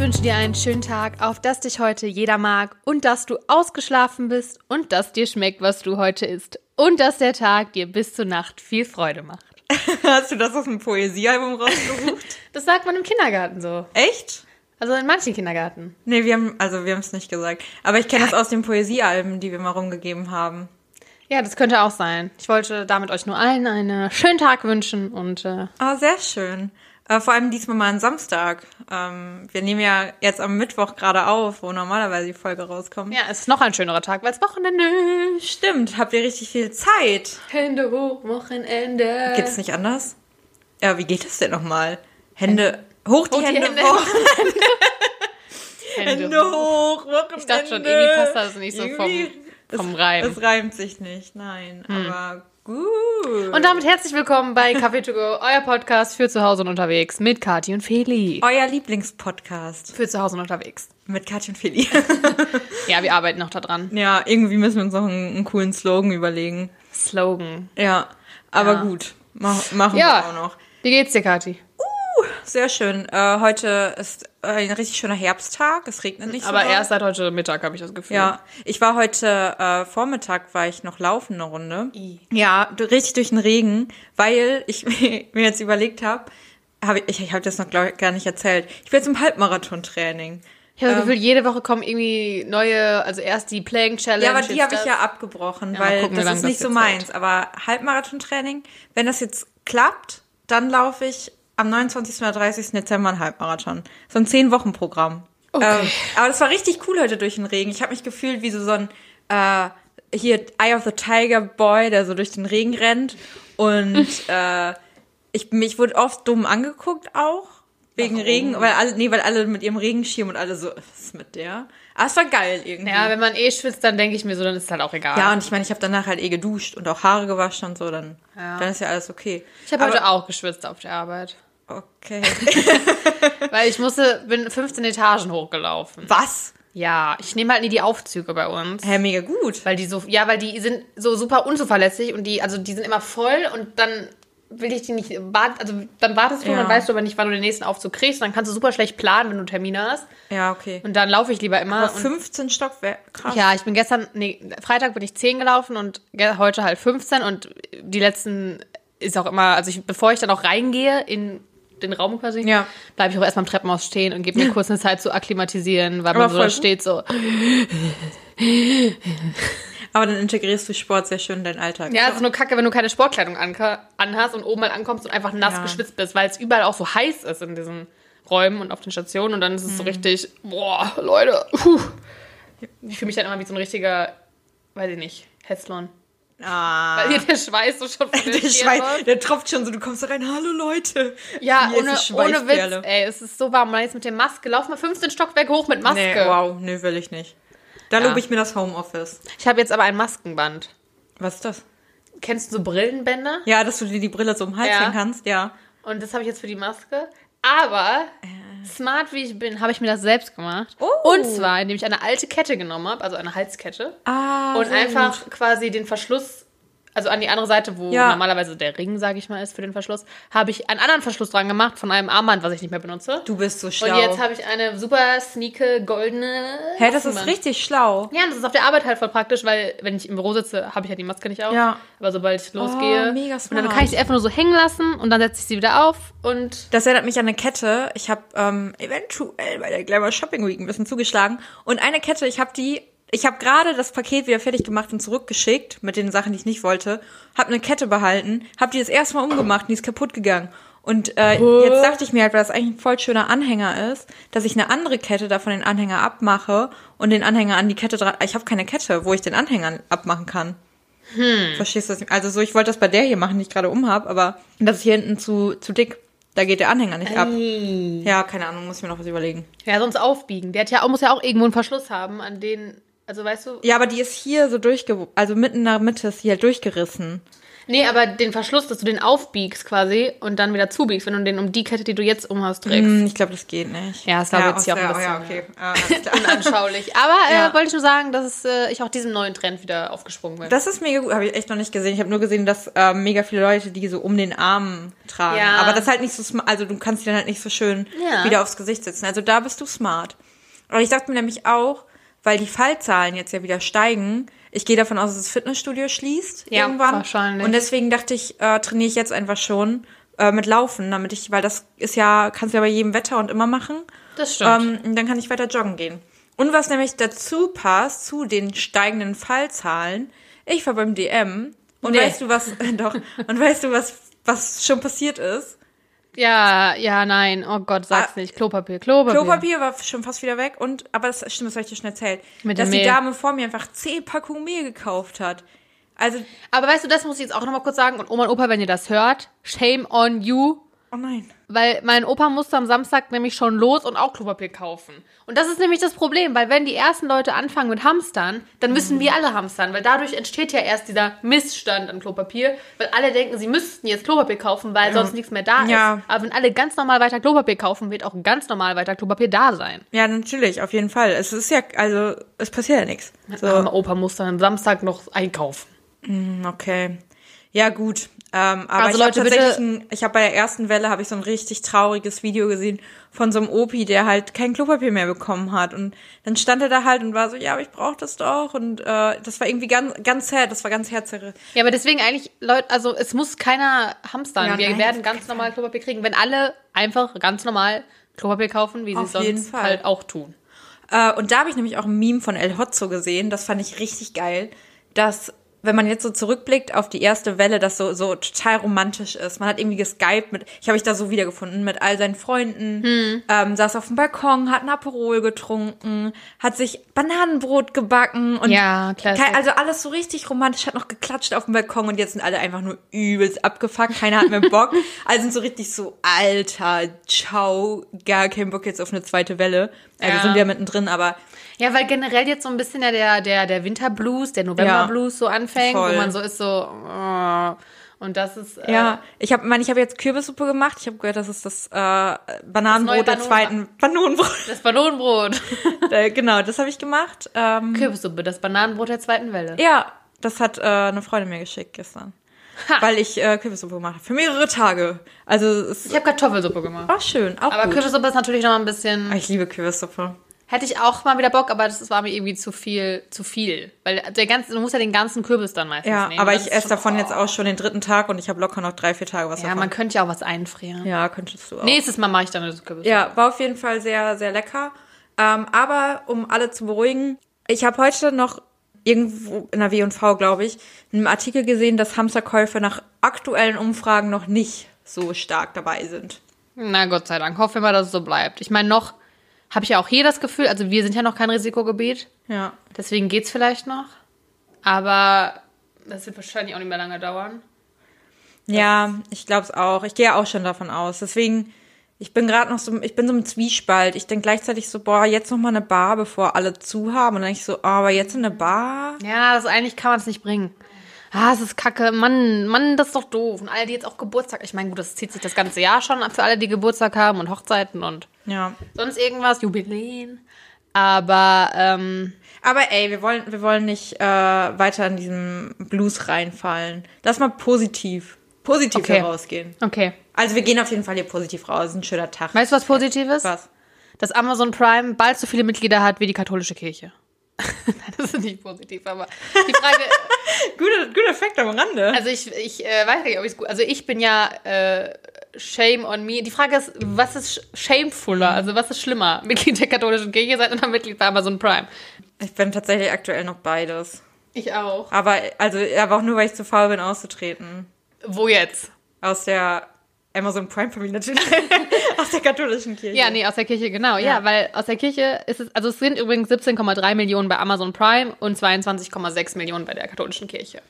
wünsche dir einen schönen Tag, auf dass dich heute jeder mag und dass du ausgeschlafen bist und dass dir schmeckt, was du heute isst und dass der Tag dir bis zur Nacht viel Freude macht. Hast du das aus dem Poesiealbum rausgesucht? Das sagt man im Kindergarten so. Echt? Also in manchen Kindergarten. Nee, wir haben, also wir haben es nicht gesagt. Aber ich kenne das aus den Poesiealben, die wir mal rumgegeben haben. Ja, das könnte auch sein. Ich wollte damit euch nur allen einen schönen Tag wünschen und äh, Ah, sehr schön. Äh, vor allem diesmal mal am Samstag. Ähm, wir nehmen ja jetzt am Mittwoch gerade auf, wo normalerweise die Folge rauskommt. ja, es ist noch ein schönerer Tag, weil es Wochenende ist. Stimmt, habt ihr richtig viel Zeit? Hände hoch, Wochenende. Geht's nicht anders? Ja, wie geht das denn nochmal? Hände, hoch die, Hoch die Hände, Hände. hoch. Hände Hände hoch. hoch, Wochenende. Ich dachte schon, irgendwie passt das nicht so vom, Irgendwie- vom es, Reim. Es reimt sich nicht, nein. Aber gut. Und damit herzlich willkommen bei Café to go, euer Podcast für zu Hause und unterwegs mit Kati und Feli. Euer Lieblingspodcast Für zu Hause und unterwegs. mit Katja und Feli. Ja, wir arbeiten noch da dran. ja, irgendwie müssen wir uns noch einen, einen coolen Slogan überlegen. Slogan. Ja, aber Ja. gut. Mach, machen Ja. wir auch noch. Wie geht's dir, Kati? Sehr schön. Äh, heute ist ein richtig schöner Herbsttag. Es regnet nicht so Aber erst seit heute Mittag habe ich das Gefühl. Ja, ich war heute äh, Vormittag, war ich noch laufen eine Runde. I. Ja, richtig durch den Regen, weil ich mir jetzt überlegt habe, hab ich, ich habe das noch glaub gar nicht erzählt. Ich bin zum Halbmarathon-Training. Ich habe das Gefühl, jede Woche kommen irgendwie neue, also erst die Playing Challenge. Ja, aber die jetzt habe ich ja abgebrochen, Ja, weil gucken, das ist das nicht so jetzt meins. Aber Halbmarathon-Training, wenn das jetzt klappt, dann laufe ich am 29. oder 30. Dezember einen Halbmarathon. So ein 10-Wochen-Programm. Okay. Ähm, aber das war richtig cool heute durch den Regen. Ich habe mich gefühlt wie so, so ein äh, hier Eye of the Tiger Boy, der so durch den Regen rennt. Und äh, ich, mich wurde oft dumm angeguckt auch. Wegen Regen, weil alle, nee, weil alle mit ihrem Regenschirm und alle so, was ist mit der? Aber es war geil irgendwie. Ja, wenn man eh schwitzt, dann denke ich mir so, dann ist es halt auch egal. Ja, und ich meine, ich habe danach halt eh geduscht und auch Haare gewaschen und so, dann, Ja. dann ist ja alles okay. ich habe heute auch geschwitzt auf der Arbeit. Okay. Weil ich musste, bin 15 Etagen hochgelaufen. Was? Ja, ich nehme halt nie die Aufzüge bei uns. Hä, mega gut. Weil die so, ja, weil die sind so super unzuverlässig und die, also die sind immer voll und dann will ich die nicht, also dann wartest du, Ja. dann weißt du aber nicht, wann du den nächsten Aufzug kriegst, dann kannst du super schlecht planen, wenn du Termine hast. Ja, okay. Und dann laufe ich lieber immer. Aber und 15 Stockwerke, krass. Ja, ich bin gestern, nee, Freitag bin ich 10 gelaufen und heute halt 15 und die letzten ist auch immer, also ich, bevor ich dann auch reingehe in den Raum quasi, Ja. bleibe ich auch erstmal am Treppenhaus stehen und gebe mir kurz eine Zeit zu akklimatisieren, weil man Aber so da steht so. Aber dann integrierst du Sport sehr schön in deinen Alltag. Ja, es ist nur kacke, wenn du keine Sportkleidung anhast und oben mal ankommst und einfach nass Ja. geschwitzt bist, weil es überall auch so heiß ist in diesen Räumen und auf den Stationen und dann ist es Mhm. so richtig, boah, Leute, puh. Ich fühle mich dann immer wie so ein richtiger, weiß ich nicht, Hetzlon. Ah. Weil hier der Schweiß so schon von Der Schweiß, der tropft schon so, du kommst da rein, hallo Leute. Ja, ohne, ohne Witz, ey, es ist so warm. Man jetzt mit der Maske, lauf mal 15 Stockwerk hoch mit Maske. Nee, wow, nee, will ich nicht. Da Ja. lobe ich mir das Homeoffice. Ich habe jetzt aber ein Maskenband. Was ist das? Kennst du so Brillenbänder? Ja, dass du dir die Brille so um den Hals Ja. hängen kannst, ja. Und das habe ich jetzt für die Maske. Aber smart wie ich bin, habe ich mir das selbst gemacht. Oh. Und zwar, indem ich eine alte Kette genommen habe, also eine Halskette. Ah, und einfach gut. quasi den Verschluss, also an die andere Seite, wo Ja. normalerweise der Ring, sage ich mal, ist für den Verschluss, habe ich einen anderen Verschluss dran gemacht von einem Armband, was ich nicht mehr benutze. Du bist so schlau. Und jetzt habe ich eine super sneake goldene. Hä, das ist Maskenband. richtig schlau. Ja, und das ist auf der Arbeit halt voll praktisch, weil wenn ich im Büro sitze, habe ich ja die Maske nicht auf. Ja. Aber sobald ich losgehe, Oh, mega und dann smart. kann ich sie einfach nur so hängen lassen und dann setze ich sie wieder auf und Das erinnert mich an eine Kette. Ich habe ähm, eventuell bei der Glamour Shopping Week ein bisschen zugeschlagen. Und eine Kette, ich habe die, ich habe gerade das Paket wieder fertig gemacht und zurückgeschickt mit den Sachen, die ich nicht wollte. Habe eine Kette behalten, habe die das erste Mal umgemacht und die ist kaputt gegangen. Und äh, jetzt dachte ich mir halt, weil das eigentlich ein voll schöner Anhänger ist, dass ich eine andere Kette da von den Anhänger abmache und den Anhänger an die Kette dran. Ich habe keine Kette, wo ich den Anhänger abmachen kann. Hm. Verstehst du das? nicht? Also so, ich wollte das bei der hier machen, die ich gerade umhab, aber das ist hier hinten zu, zu dick. Da geht der Anhänger nicht ab. Ja, keine Ahnung, muss ich mir noch was überlegen. ja, sonst aufbiegen. Der hat ja auch, muss ja auch irgendwo einen Verschluss haben, an den, also weißt du, Ja, aber die ist hier so durchge... Also mitten in der Mitte ist die halt durchgerissen. Nee, aber den Verschluss, dass du den aufbiegst quasi und dann wieder zubiegst, wenn du den um die Kette, die du jetzt umhast, trägst. Hm, ich glaube, das geht nicht. Ja, ist, glaube ich, jetzt hier auch ein bisschen ja, okay. Ah, alles klar. unanschaulich. Aber äh, Ja. wollte ich nur sagen, dass äh, ich auch diesem neuen Trend wieder aufgesprungen bin. Das ist mega gut, habe ich echt noch nicht gesehen. Ich habe nur gesehen, dass ähm, mega viele Leute die so um den Arm tragen. Ja. Aber das ist halt nicht so smart, also du kannst die dann halt nicht so schön Ja. wieder aufs Gesicht setzen. Also da bist du smart. Aber ich dachte mir nämlich auch, weil die Fallzahlen jetzt ja wieder steigen, ich gehe davon aus, dass das Fitnessstudio schließt Ja, irgendwann. wahrscheinlich. Und deswegen dachte ich, äh, trainiere ich jetzt einfach schon äh, mit Laufen, damit ich, weil das ist ja, kannst du ja bei jedem Wetter und immer machen. Das stimmt. Ähm, dann kann ich weiter joggen gehen. Und was nämlich dazu passt, zu den steigenden Fallzahlen, ich war beim DM und Nee. weißt du was, doch, und weißt du was, was schon passiert ist? Ja, ja, nein. Oh Gott, sag's Ah. nicht. Klopapier, Klopapier. Klopapier war schon fast wieder weg und, aber das stimmt, das habe ich dir schon erzählt, Mit dass die. Dame vor mir einfach zehn Packungen Mehl gekauft hat. Also, Aber weißt du, das muss ich jetzt auch nochmal kurz sagen. Und Oma und Opa, wenn ihr das hört, shame on you. Oh nein. Weil mein Opa musste am Samstag nämlich schon los und auch Klopapier kaufen. Und das ist nämlich das Problem, weil wenn die ersten Leute anfangen mit Hamstern, dann müssen wir alle hamstern, weil dadurch entsteht ja erst dieser Missstand an Klopapier, weil alle denken, sie müssten jetzt Klopapier kaufen, weil sonst nichts mehr da Ja. ist. Aber wenn alle ganz normal weiter Klopapier kaufen, wird auch ganz normal weiter Klopapier da sein. Ja, natürlich, auf jeden Fall. Es ist ja, also, es passiert ja nichts. So. Armer Opa muss dann am Samstag noch einkaufen. Okay. Ja, gut. Ähm, aber Also ich habe Leute, bitte- tatsächlich, ein, ich habe bei der ersten Welle habe ich so ein richtig trauriges Video gesehen von so einem Opi, der halt kein Klopapier mehr bekommen hat und dann stand er da halt und war so, ja, aber ich brauche das doch und äh, das war irgendwie ganz, ganz sad, das war ganz herzerre. Ja, aber deswegen eigentlich, Leute, also es muss keiner hamstern. Ja, wir nein, werden ganz normal Klopapier kriegen, wenn alle einfach ganz normal Klopapier kaufen, wie sie Auf es sonst halt auch tun. Äh, und da habe ich nämlich auch ein Meme von El Hotzo gesehen, das fand ich richtig geil, dass wenn man jetzt so zurückblickt auf die erste Welle, das so, so total romantisch ist. Man hat irgendwie geskypt mit, ich habe mich da so wiedergefunden, mit all seinen Freunden, Hm. ähm, saß auf dem Balkon, hat ein Aperol getrunken, hat sich Bananenbrot gebacken und Ja, kein, also alles so richtig romantisch, hat noch geklatscht auf dem Balkon und jetzt sind alle einfach nur übelst abgefuckt, keiner hat mehr Bock. alle sind so richtig so, alter, ciao, gar kein Bock jetzt auf eine zweite Welle. Also Ja. sind wir mittendrin, aber Ja, weil generell jetzt so ein bisschen ja der, der, der Winterblues, der Novemberblues so anfängt, Voll. wo man so ist so, oh, und das ist, äh, Ja, ich habe, ich habe jetzt Kürbissuppe gemacht. Ich habe gehört, das ist das äh, Bananenbrot Das der zweiten Bananenbrot. das Ballonenbrot. äh, genau, das habe ich gemacht. Ähm, Kürbissuppe, das Bananenbrot der zweiten Welle. ja, das hat äh, eine Freundin mir geschickt gestern, Ha. weil ich äh, Kürbissuppe gemacht habe für mehrere Tage. Also es Ich habe Kartoffelsuppe gemacht. war schön, auch Aber gut. Kürbissuppe ist natürlich noch ein bisschen. Ah, ich liebe Kürbissuppe. Hätte ich auch mal wieder Bock, aber das war mir irgendwie zu viel, zu viel. Weil der ganze, du musst ja den ganzen Kürbis dann meistens Ja, nehmen. aber Das ich esse davon oh. jetzt auch schon den dritten Tag und ich habe locker noch drei, vier Tage was Ja, davon. man könnte ja auch was einfrieren. ja, könntest du auch. Nächstes Mal mache ich dann das Kürbis. Ja, war auf jeden Fall sehr, sehr lecker. Ähm, aber um alle zu beruhigen, ich habe heute noch irgendwo in der W&V, glaube ich, einen Artikel gesehen, dass Hamsterkäufe nach aktuellen Umfragen noch nicht so stark dabei sind. Na Gott sei Dank. Hoffen wir mal, dass es so bleibt. Ich meine, noch habe ich ja auch hier das Gefühl, also wir sind ja noch kein Risikogebiet. Ja. Deswegen geht's vielleicht noch. Aber das wird wahrscheinlich auch nicht mehr lange dauern. Ja, ich glaube es auch. Ich gehe auch schon davon aus. Deswegen, ich bin gerade noch so, ich bin so im Zwiespalt. Ich denke gleichzeitig so, boah, jetzt noch mal eine Bar, bevor alle zu haben. Und dann ich so, oh, aber jetzt in eine Bar? Ja, das eigentlich kann man es nicht bringen. Ah, es ist kacke. Mann, Mann, das ist doch doof. Und alle, die jetzt auch Geburtstag. Ich meine, gut, das zieht sich das ganze Jahr schon für alle, die Geburtstag haben und Hochzeiten und Ja. sonst irgendwas, Jubiläen. Aber, ähm, Aber ey, wir wollen, wir wollen nicht äh, weiter in diesem Blues reinfallen. Lass mal positiv, positiv Okay. herausgehen. okay. Also wir gehen auf jeden Fall hier positiv raus. Ist ein schöner Tag. Weißt du, was Positives? Was? Dass Amazon Prime bald so viele Mitglieder hat wie die katholische Kirche. das ist nicht positiv, aber die Frage, Guter, guter Effekt am Rande. also ich, ich äh, weiß nicht, ob ich es gut, also ich bin ja äh, shame on me. Die Frage ist, was ist shamefuller, also was ist schlimmer? Mitglied der katholischen Kirche sein oder Mitglied bei Amazon Prime? Ich bin tatsächlich aktuell noch beides. Ich auch. Aber, also, aber auch nur, weil ich zu faul bin, auszutreten. Wo jetzt? Aus der Amazon Prime Familie natürlich. aus der katholischen Kirche. Ja, nee, aus der Kirche, genau. Ja, Ja. weil aus der Kirche ist es, also es sind übrigens 17,3 Millionen bei Amazon Prime und 22,6 Millionen bei der katholischen Kirche.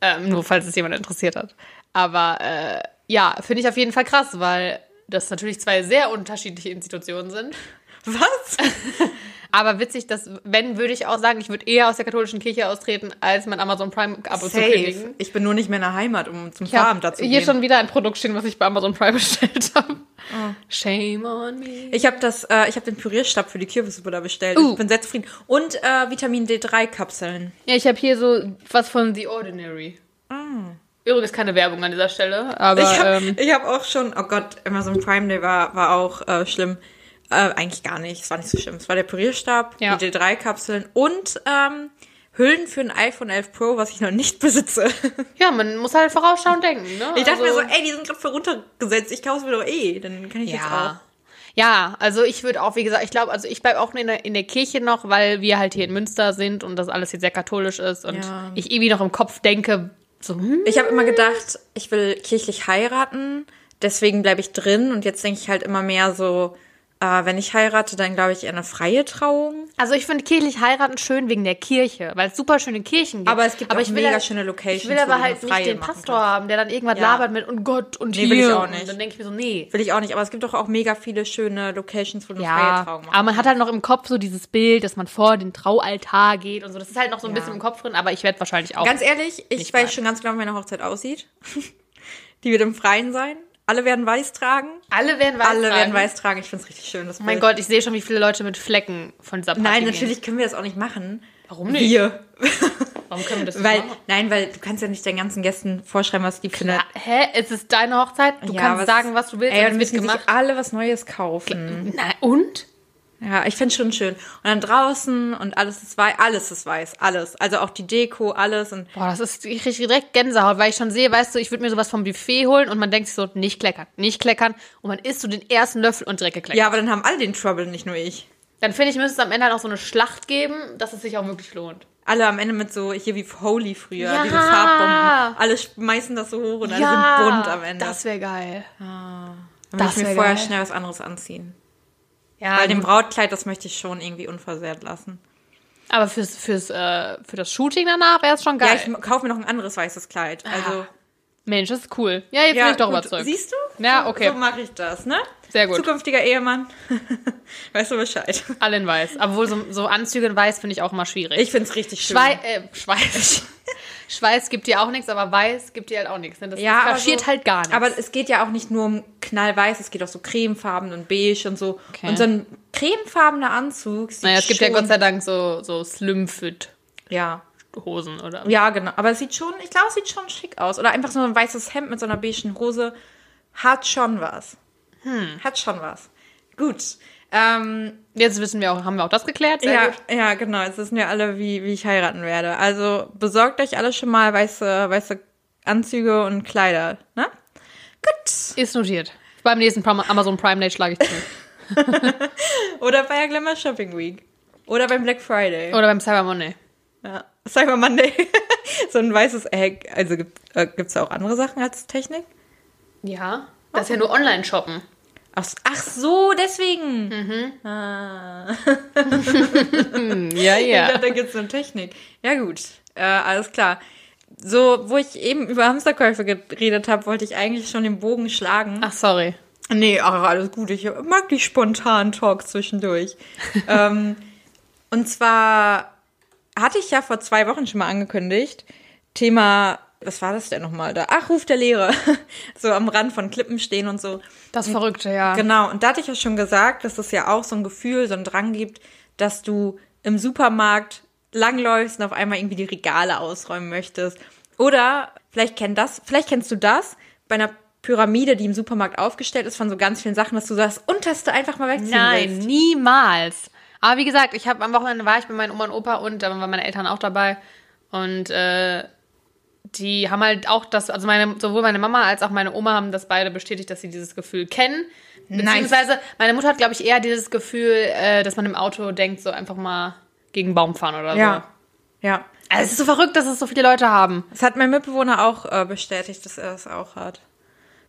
Ähm, nur falls es jemand interessiert hat. Aber äh, ja, finde ich auf jeden Fall krass, weil das natürlich zwei sehr unterschiedliche Institutionen sind. Was? Aber witzig, dass, wenn, würde ich auch sagen, ich würde eher aus der katholischen Kirche austreten, als mein Amazon Prime-Abo zu kündigen. Ich bin nur nicht mehr in der Heimat, um zum Ich Farm dazu hier gehen. schon wieder ein Produkt stehen, was ich bei Amazon Prime bestellt habe. Shame on me. Ich habe das, äh, ich habe den Pürierstab für die Kürbissuppe da bestellt. Uh. Ich bin sehr zufrieden. Und äh, Vitamin D3 Kapseln. Ja, ich habe hier so was von The Ordinary. Übrigens keine Werbung an dieser Stelle, aber ich habe ähm, hab auch schon, oh Gott, Amazon Prime Day war, war auch äh, schlimm. Äh, eigentlich gar nicht, es war nicht so schlimm. Es war der Pürierstab, Ja. die D3-Kapseln und ähm, Hüllen für ein iPhone 11 Pro, was ich noch nicht besitze. ja, man muss halt vorausschauend denken. Ne? Ich dachte Also- mir so, ey, die sind gerade für runtergesetzt, ich kaufe es mir doch eh, dann kann ich jetzt auch. Ja. Ja, also ich würde auch, wie gesagt, ich glaube, also ich bleibe auch in der, in der Kirche noch, weil wir halt hier in Münster sind und das alles hier sehr katholisch ist und Ja. ich irgendwie noch im Kopf denke, so, hm, Ich habe immer gedacht, ich will kirchlich heiraten, deswegen bleibe ich drin und jetzt denke ich halt immer mehr so, äh, wenn ich heirate, dann glaube ich eher eine freie Trauung. Also ich finde kirchlich heiraten schön wegen der Kirche, weil es super schöne Kirchen gibt. Aber es gibt auch ich will mega ja- schöne Locations, Ich will aber halt nicht den Pastor kannst. haben, der dann irgendwas Ja. labert mit und Gott und Nee, hier. will ich auch Und nicht. dann denke ich mir so, nee. Will ich auch nicht, aber es gibt doch auch mega viele schöne Locations, wo du eine freie Ja, Trauung machst. aber man hat halt noch im Kopf so dieses Bild, dass man vor den Traualtar geht und so. Das ist halt noch so ein Ja. bisschen im Kopf drin, aber ich werde wahrscheinlich auch. Ganz ehrlich, ich weiß schon ganz genau, wie meine Hochzeit aussieht. Die wird im Freien sein. Alle werden weiß tragen. alle werden weiß Alle tragen. werden weiß tragen. Ich finde es richtig schön. Das Oh mein Bild. Gott, ich sehe schon, wie viele Leute mit Flecken von dieser Party Nein, gehen. natürlich können wir das auch nicht machen. Warum nicht? Wir. Warum können wir das nicht Weil, machen? nein, weil du kannst ja nicht deinen ganzen Gästen vorschreiben, was die Ja, hä? Es ist deine Hochzeit. Du Ja, kannst sagen, was du willst. Ey, dann müssen gemacht. sich alle was Neues kaufen. Na, und? Ja, ich find's schon schön. Und dann draußen und alles ist weiß, alles ist weiß, alles. Also auch die Deko, alles und Boah, das ist, ich kriege direkt Gänsehaut, weil ich schon sehe, weißt du, ich würde mir sowas vom Buffet holen und man denkt sich so, nicht kleckern, nicht kleckern. Und man isst so den ersten Löffel und direkt gekleckert. ja, aber dann haben alle den Trouble, nicht nur ich. Dann finde ich, müsste es am Ende halt auch so eine Schlacht geben, dass es sich auch wirklich lohnt. Alle am Ende mit so, hier wie Holy früher, Ja. diese Farbbomben. Alle schmeißen das so hoch und alle sind bunt am Ende. das wäre geil. Dann das will ich mir vorher geil. schnell was anderes anziehen. Ja, Weil dem. Brautkleid, das möchte ich schon irgendwie unversehrt lassen. aber fürs, fürs, äh, für das Shooting danach wäre es schon Ja, geil. ich kaufe mir noch ein anderes weißes Kleid. Also, Mensch, das ist cool. Ja, jetzt ja, bin ich doch gut. überzeugt. Siehst du? Ja, So- okay. So mache ich das, ne? Sehr gut. Zukünftiger Ehemann. weißt du Bescheid? Alle in weiß. Obwohl so, so Anzüge in weiß finde ich auch immer schwierig. Ich find's richtig schön. Schwei äh, Schweiß. Schweiß gibt dir auch nichts, aber weiß gibt dir halt auch nichts. Ne? Das, Ja, kaschiert so- halt gar nichts. Aber es geht ja auch nicht nur um knallweiß, es geht auch so cremefarben und beige und so. Okay. Und so ein cremefarbener Anzug sieht naja, es gibt ja Gott sei Dank so, so Slim-Fit Ja, Hosen oder. ja, genau. Aber es sieht schon, ich glaube, es sieht schon schick aus. Oder einfach so ein weißes Hemd mit so einer beigen Hose hat schon was. Hm. Hat schon was. Gut. Ähm, Jetzt wissen wir auch, haben wir auch das geklärt? Sehr ja, gut. ja, genau. Jetzt wissen wir alle, wie, wie ich heiraten werde. Also besorgt euch alle schon mal weiße, weiße Anzüge und Kleider. Ne? Gut. Ist notiert. Beim nächsten Amazon Prime Day schlage ich zu. Oder bei der Glamour Shopping Week. Oder beim Black Friday. Oder beim Cyber Monday. Ja. Cyber Monday. so ein weißes Egg. Also gibt äh, gibt's da auch andere Sachen als Technik? Ja. Das ist ja nur Online-Shoppen. Ach, ach so, deswegen. Ah. Ja, Ich ja. dachte, da gibt's eine Technik. Ja, gut. Äh, alles klar. So, wo ich eben über Hamsterkäufe geredet habe, wollte ich eigentlich schon den Bogen schlagen. Ach, sorry. Nee, ach, alles gut. Ich mag die spontanen Talks zwischendurch. ähm, und zwar hatte ich ja vor zwei Wochen schon mal angekündigt, Thema, was war das denn nochmal da? Ach, Ruf der Lehre. so am Rand von Klippen stehen und so. Das Verrückte, ja. Genau, und da hatte ich ja schon gesagt, dass es ja auch so ein Gefühl, so ein Drang gibt, dass du im Supermarkt langläufst und auf einmal irgendwie die Regale ausräumen möchtest. Oder vielleicht kennt das, vielleicht kennst du das bei einer Pyramide, die im Supermarkt aufgestellt ist, von so ganz vielen Sachen, dass du das unterste einfach mal wegziehen Nein, willst. niemals. Aber wie gesagt, ich habe am Wochenende war ich bei meinen Oma und Opa und da waren meine Eltern auch dabei. Und äh, die haben halt auch das, also meine, sowohl meine Mama als auch meine Oma haben das beide bestätigt, dass sie dieses Gefühl kennen. Beziehungsweise meine Mutter hat, glaube ich, eher dieses Gefühl, äh, dass man im Auto denkt, so einfach mal gegen einen Baum fahren oder Ja. Ja. so. Also es ist so verrückt, dass es so viele Leute haben. Das hat mein Mitbewohner auch äh, bestätigt, dass er das auch hat.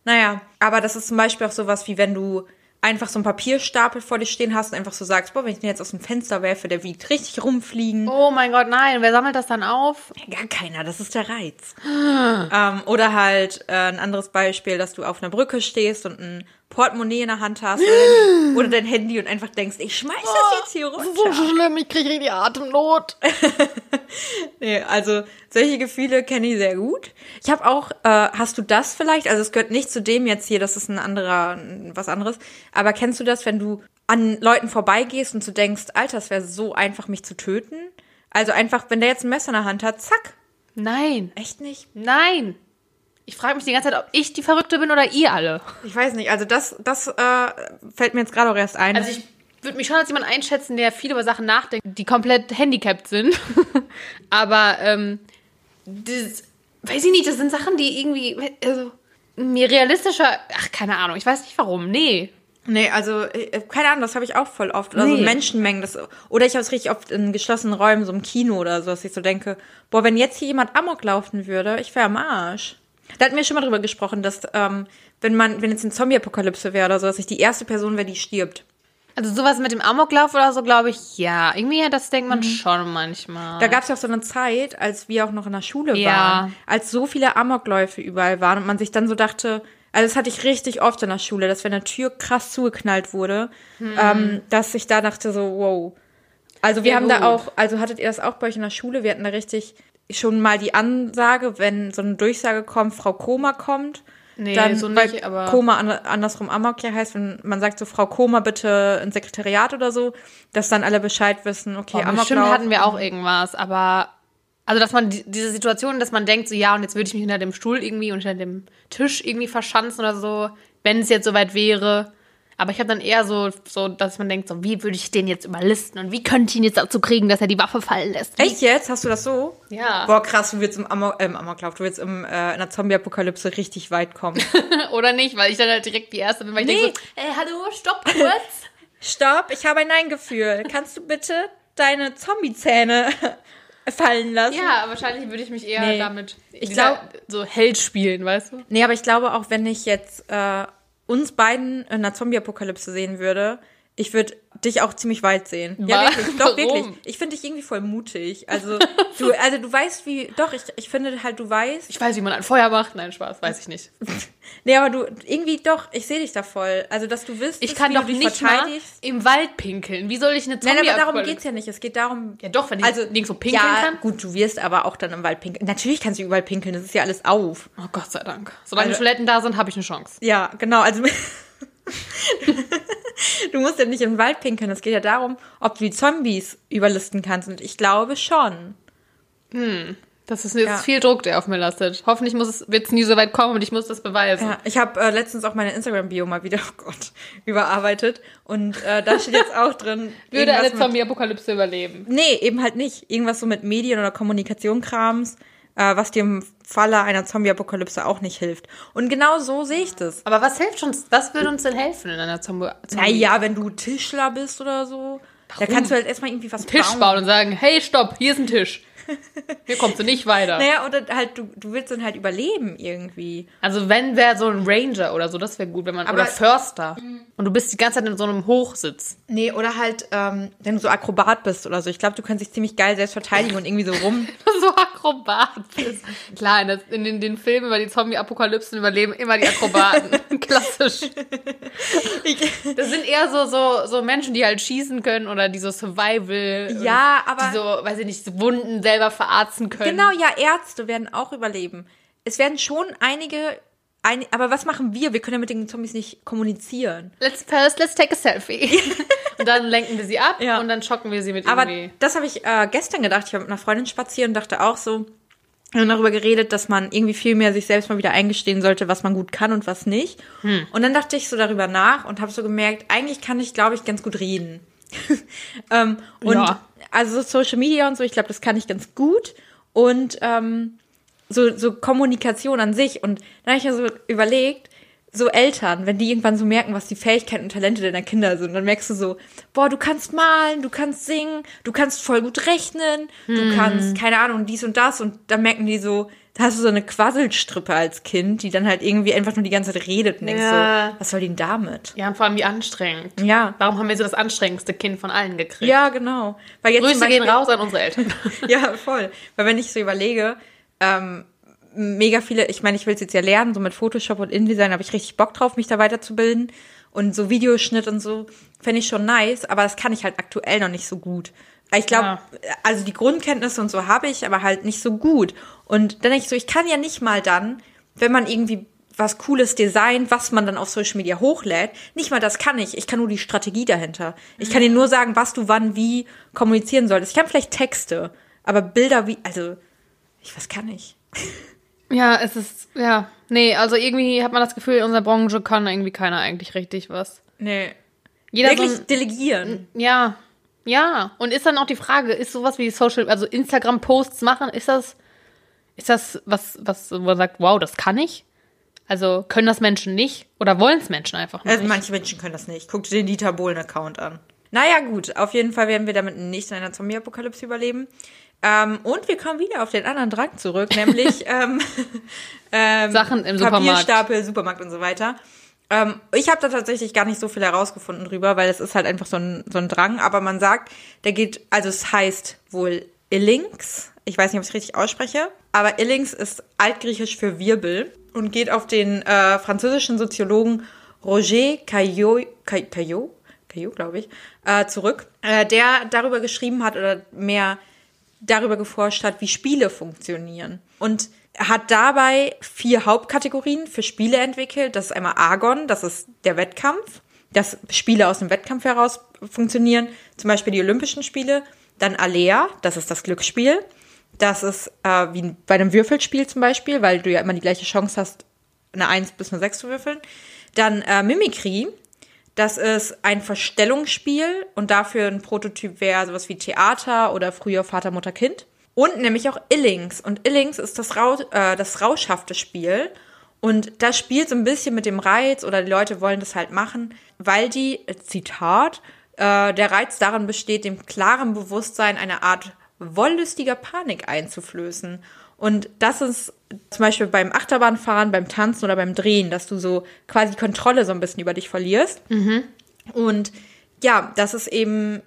Naja, aber das ist zum Beispiel auch sowas wie wenn du einfach so einen Papierstapel vor dir stehen hast und einfach so sagst, boah, wenn ich den jetzt aus dem Fenster werfe, der wiegt richtig rumfliegen. Oh mein Gott, nein, wer sammelt das dann auf? Gar keiner, das ist der Reiz. ähm, oder halt äh, ein anderes Beispiel, dass du auf einer Brücke stehst und ein Portemonnaie in der Hand hast oder dein, Handy und einfach denkst, ich schmeiß das jetzt hier runter. schlimm, ich kriege richtig Atemnot. Nee, also solche Gefühle kenne ich sehr gut. Ich habe auch, äh, hast du das vielleicht? Also es gehört nicht zu dem jetzt hier, das ist ein anderer, was anderes. Aber kennst du das, wenn du an Leuten vorbeigehst und du denkst, Alter, es wäre so einfach, mich zu töten? Also einfach, wenn der jetzt ein Messer in der Hand hat, zack. Nein, Echt nicht? nein. Ich frage mich die ganze Zeit, ob ich die Verrückte bin oder ihr alle. Ich weiß nicht. Also das, das äh, fällt mir jetzt gerade auch erst ein. Also ich würde mich schon als jemand einschätzen, der viel über Sachen nachdenkt, die komplett handicapped sind. Aber ähm, das, weiß ich nicht, das sind Sachen, die irgendwie also, mir realistischer, ach keine Ahnung, ich weiß nicht warum, nee. Nee, also, äh, keine Ahnung, das habe ich auch voll oft. Oder so Nee. Menschenmengen. Das, oder ich habe es richtig oft in geschlossenen Räumen, so im Kino oder so, dass ich so denke, boah, wenn jetzt hier jemand Amok laufen würde, ich wäre am Arsch. Da hatten wir schon mal drüber gesprochen, dass, ähm, wenn man, wenn jetzt eine Zombie-Apokalypse wäre oder so, dass ich die erste Person wäre, die stirbt. Also sowas mit dem Amoklauf oder so, glaube ich, ja. Irgendwie, das denkt man schon manchmal. Da gab es ja auch so eine Zeit, als wir auch noch in der Schule Ja. waren, als so viele Amokläufe überall waren und man sich dann so dachte, also das hatte ich richtig oft in der Schule, dass wenn eine Tür krass zugeknallt wurde, ähm, dass ich da dachte so, wow. Also wir Ja, haben da gut. auch, also hattet ihr das auch bei euch in der Schule? Wir hatten da richtig schon mal die Ansage, wenn so eine Durchsage kommt, Frau Koma kommt. Nee, dann, so nicht, aber- Koma an, andersrum Amok ja heißt, wenn man sagt so, Frau Koma bitte ins Sekretariat oder so, dass dann alle Bescheid wissen, okay, Boah, bestimmt Amoklauf. hatten wir auch irgendwas, aber also dass man die, diese Situation, dass man denkt so ja und jetzt würde ich mich hinter dem Stuhl irgendwie und hinter dem Tisch irgendwie verschanzen oder so, wenn es jetzt soweit wäre. Aber ich habe dann eher so, so, dass man denkt so, wie würde ich den jetzt überlisten und wie könnte ich ihn jetzt dazu kriegen, dass er die Waffe fallen lässt? Wie- Echt jetzt? Hast du das so? Ja. Boah, krass, du willst im Amok, äh, im Amoklauf, du willst im, äh, in der Zombie-Apokalypse richtig weit kommen. Oder nicht, weil ich dann halt direkt die Erste bin, weil ich Nee. denke so, äh, hallo, stopp kurz. Stopp, ich habe ein Nein-Gefühl. Kannst du bitte deine Zombie-Zähne fallen lassen? ja, wahrscheinlich würde ich mich eher Nee. damit Ich glaub- so Held spielen, weißt du? Nee, aber ich glaube auch, wenn ich jetzt äh, uns beiden in einer Zombie-Apokalypse sehen würde, ich würde dich auch ziemlich weit sehen. Ja, wirklich. Doch, Warum? wirklich. Ich finde dich irgendwie voll mutig. Also du, also du weißt, wie. Doch, ich, ich finde halt, du weißt. Ich weiß, wie man ein Feuer macht. Nein, Spaß, weiß ich nicht. Nee, aber du irgendwie doch, ich sehe dich da voll. Also, dass du wirst, Ich kann wie doch nicht mal im Wald pinkeln. Wie soll ich eine Nein, Zombie aber darum geht's ja nicht. Es geht darum. Ja doch, wenn ich also nirgendwo pinkeln ja, kann. gut, du wirst aber auch dann im Wald pinkeln. Natürlich kannst du überall pinkeln, das ist ja alles auf. Oh Gott sei Dank. Solange Also- Toiletten da sind, habe ich eine Chance. Ja, genau, also du musst ja nicht im Wald pinkeln. Es geht ja darum, ob du die Zombies überlisten kannst. Und ich glaube schon. Das ist jetzt Ja. viel Druck, der auf mir lastet. Hoffentlich muss es, wird es nie so weit kommen und ich muss das beweisen. Ja, ich habe äh, letztens auch meine Instagram-Bio mal wieder, oh Gott, überarbeitet. Und äh, da steht jetzt auch drin. Würde eine Zombie-Apokalypse überleben. Nee, eben halt nicht. Irgendwas so mit Medien- oder Kommunikation-Krams, äh, was dir im Falle einer Zombie-Apokalypse auch nicht hilft. Und genau so sehe ich das. Aber was hilft uns? Was würde uns denn helfen in einer Zombie? Zombie Naja, wenn du Tischler bist oder so, da Warum? kannst du halt erstmal irgendwie was Tisch bauen und sagen, hey, stopp, hier ist ein Tisch. Hier kommst du nicht weiter. Naja, oder halt, du, du willst dann halt überleben irgendwie. Also wenn wäre so ein Ranger oder so, das wäre gut, wenn man Aber- Mhm. oder Förster. Und du bist die ganze Zeit in so einem Hochsitz. Nee, oder halt, ähm, wenn du so Akrobat bist oder so. Ich glaube, du kannst dich ziemlich geil selbst verteidigen und irgendwie so rum. so Akrobat bist. Klar, in, das, in den, den Filmen über die Zombie-Apokalypsen überleben immer die Akrobaten. Klassisch. Das sind eher so, so, so Menschen, die halt schießen können oder die so Survival. Ja, aber- Die so, weiß ich nicht, Wunden selber verarzten können. Genau, ja, Ärzte werden auch überleben. Es werden schon einige, ein, aber was machen wir? Wir können ja mit den Zombies nicht kommunizieren. Let's first, let's take a selfie. und dann lenken wir sie ab Ja. und dann schocken wir sie mit Aber irgendwie. das habe ich äh, gestern gedacht. Ich war mit einer Freundin spazieren und dachte auch so, wir haben darüber geredet, dass man irgendwie viel mehr sich selbst mal wieder eingestehen sollte, was man gut kann und was nicht. Hm. Und dann dachte ich so darüber nach und habe so gemerkt, eigentlich kann ich, glaube ich, ganz gut reden. ähm, und Ja. Also Social Media und so, ich glaube, das kann ich ganz gut. Und ähm, so, so Kommunikation an sich. Und dann habe ich mir so überlegt, so Eltern, wenn die irgendwann so merken, was die Fähigkeiten und Talente deiner Kinder sind, dann merkst du so, boah, du kannst malen, du kannst singen, du kannst voll gut rechnen, du kannst, keine Ahnung, dies und das. Und dann merken die so, da hast du so eine Quasselstrippe als Kind, die dann halt irgendwie einfach nur die ganze Zeit redet und denkst Ja. so, was soll die denn damit? Ja, und vor allem wie anstrengend. Ja. Warum haben wir so das anstrengendste Kind von allen gekriegt? Ja, genau. Weil jetzt Grüße gehen Beispiel- raus an unsere Eltern. Ja, voll. Weil wenn ich so überlege, ähm, mega viele, ich meine, ich will es jetzt ja lernen, so mit Photoshop und InDesign habe ich richtig Bock drauf, mich da weiterzubilden. Und so Videoschnitt und so fände ich schon nice, aber das kann ich halt aktuell noch nicht so gut. Ich glaube, Ja. also die Grundkenntnisse und so habe ich, aber halt nicht so gut. Und dann denke ich so, ich kann ja nicht mal dann, wenn man irgendwie was Cooles designt, was man dann auf Social Media hochlädt, nicht mal das kann ich. Ich kann nur die Strategie dahinter. Ich kann dir nur sagen, was du wann wie kommunizieren solltest. Ich kann vielleicht Texte, aber Bilder wie, also, ich, was kann ich? Ja, es ist, ja. Nee, also irgendwie hat man das Gefühl, in unserer Branche kann irgendwie keiner eigentlich richtig was. Nee. Jeder Wirklich so ein, delegieren. Ja, ja. Und ist dann auch die Frage, ist sowas wie Social, also Instagram-Posts machen, ist das, ist das was, was man sagt, wow, das kann ich? Also können das Menschen nicht oder wollen es Menschen einfach nicht? Also manche Menschen können das nicht. Guck dir den Dieter Bohlen-Account an. Naja, gut. Auf jeden Fall werden wir damit nicht in einer Zombie-Apokalypse überleben. Ähm, und wir kommen wieder auf den anderen Drang zurück, nämlich ähm, ähm, Sachen im Supermarkt. Papierstapel, Supermarkt und so weiter. Ähm, ich habe da tatsächlich gar nicht so viel herausgefunden drüber, weil es ist halt einfach so ein, so ein Drang. Aber man sagt, der geht, also es heißt wohl Illings. Ich weiß nicht, ob ich es richtig ausspreche. Aber Illings ist altgriechisch für Wirbel und geht auf den äh, französischen Soziologen Roger Caillot, Caillot, Caillot, glaube ich, äh, zurück, äh, der darüber geschrieben hat oder mehr darüber geforscht hat, wie Spiele funktionieren. Und hat dabei vier Hauptkategorien für Spiele entwickelt. Das ist einmal Argon, das ist der Wettkampf, dass Spiele aus dem Wettkampf heraus funktionieren, zum Beispiel die Olympischen Spiele. Dann Alea, das ist das Glücksspiel. Das ist äh, wie bei einem Würfelspiel zum Beispiel, weil du ja immer die gleiche Chance hast, eine 1 bis eine 6 zu würfeln. Dann äh, Mimikry, das ist ein Verstellungsspiel und dafür ein Prototyp wäre sowas wie Theater oder früher Vater, Mutter, Kind. Und nämlich auch Illings. Und Illings ist das, Rau äh, das rauschhafte Spiel. Und das spielt so ein bisschen mit dem Reiz oder die Leute wollen das halt machen, weil die, Zitat, äh, der Reiz darin besteht, dem klaren Bewusstsein eine Art wollüstiger Panik einzuflößen. Und das ist zum Beispiel beim Achterbahnfahren, beim Tanzen oder beim Drehen, dass du so quasi Kontrolle so ein bisschen über dich verlierst. Und ja, das ist eben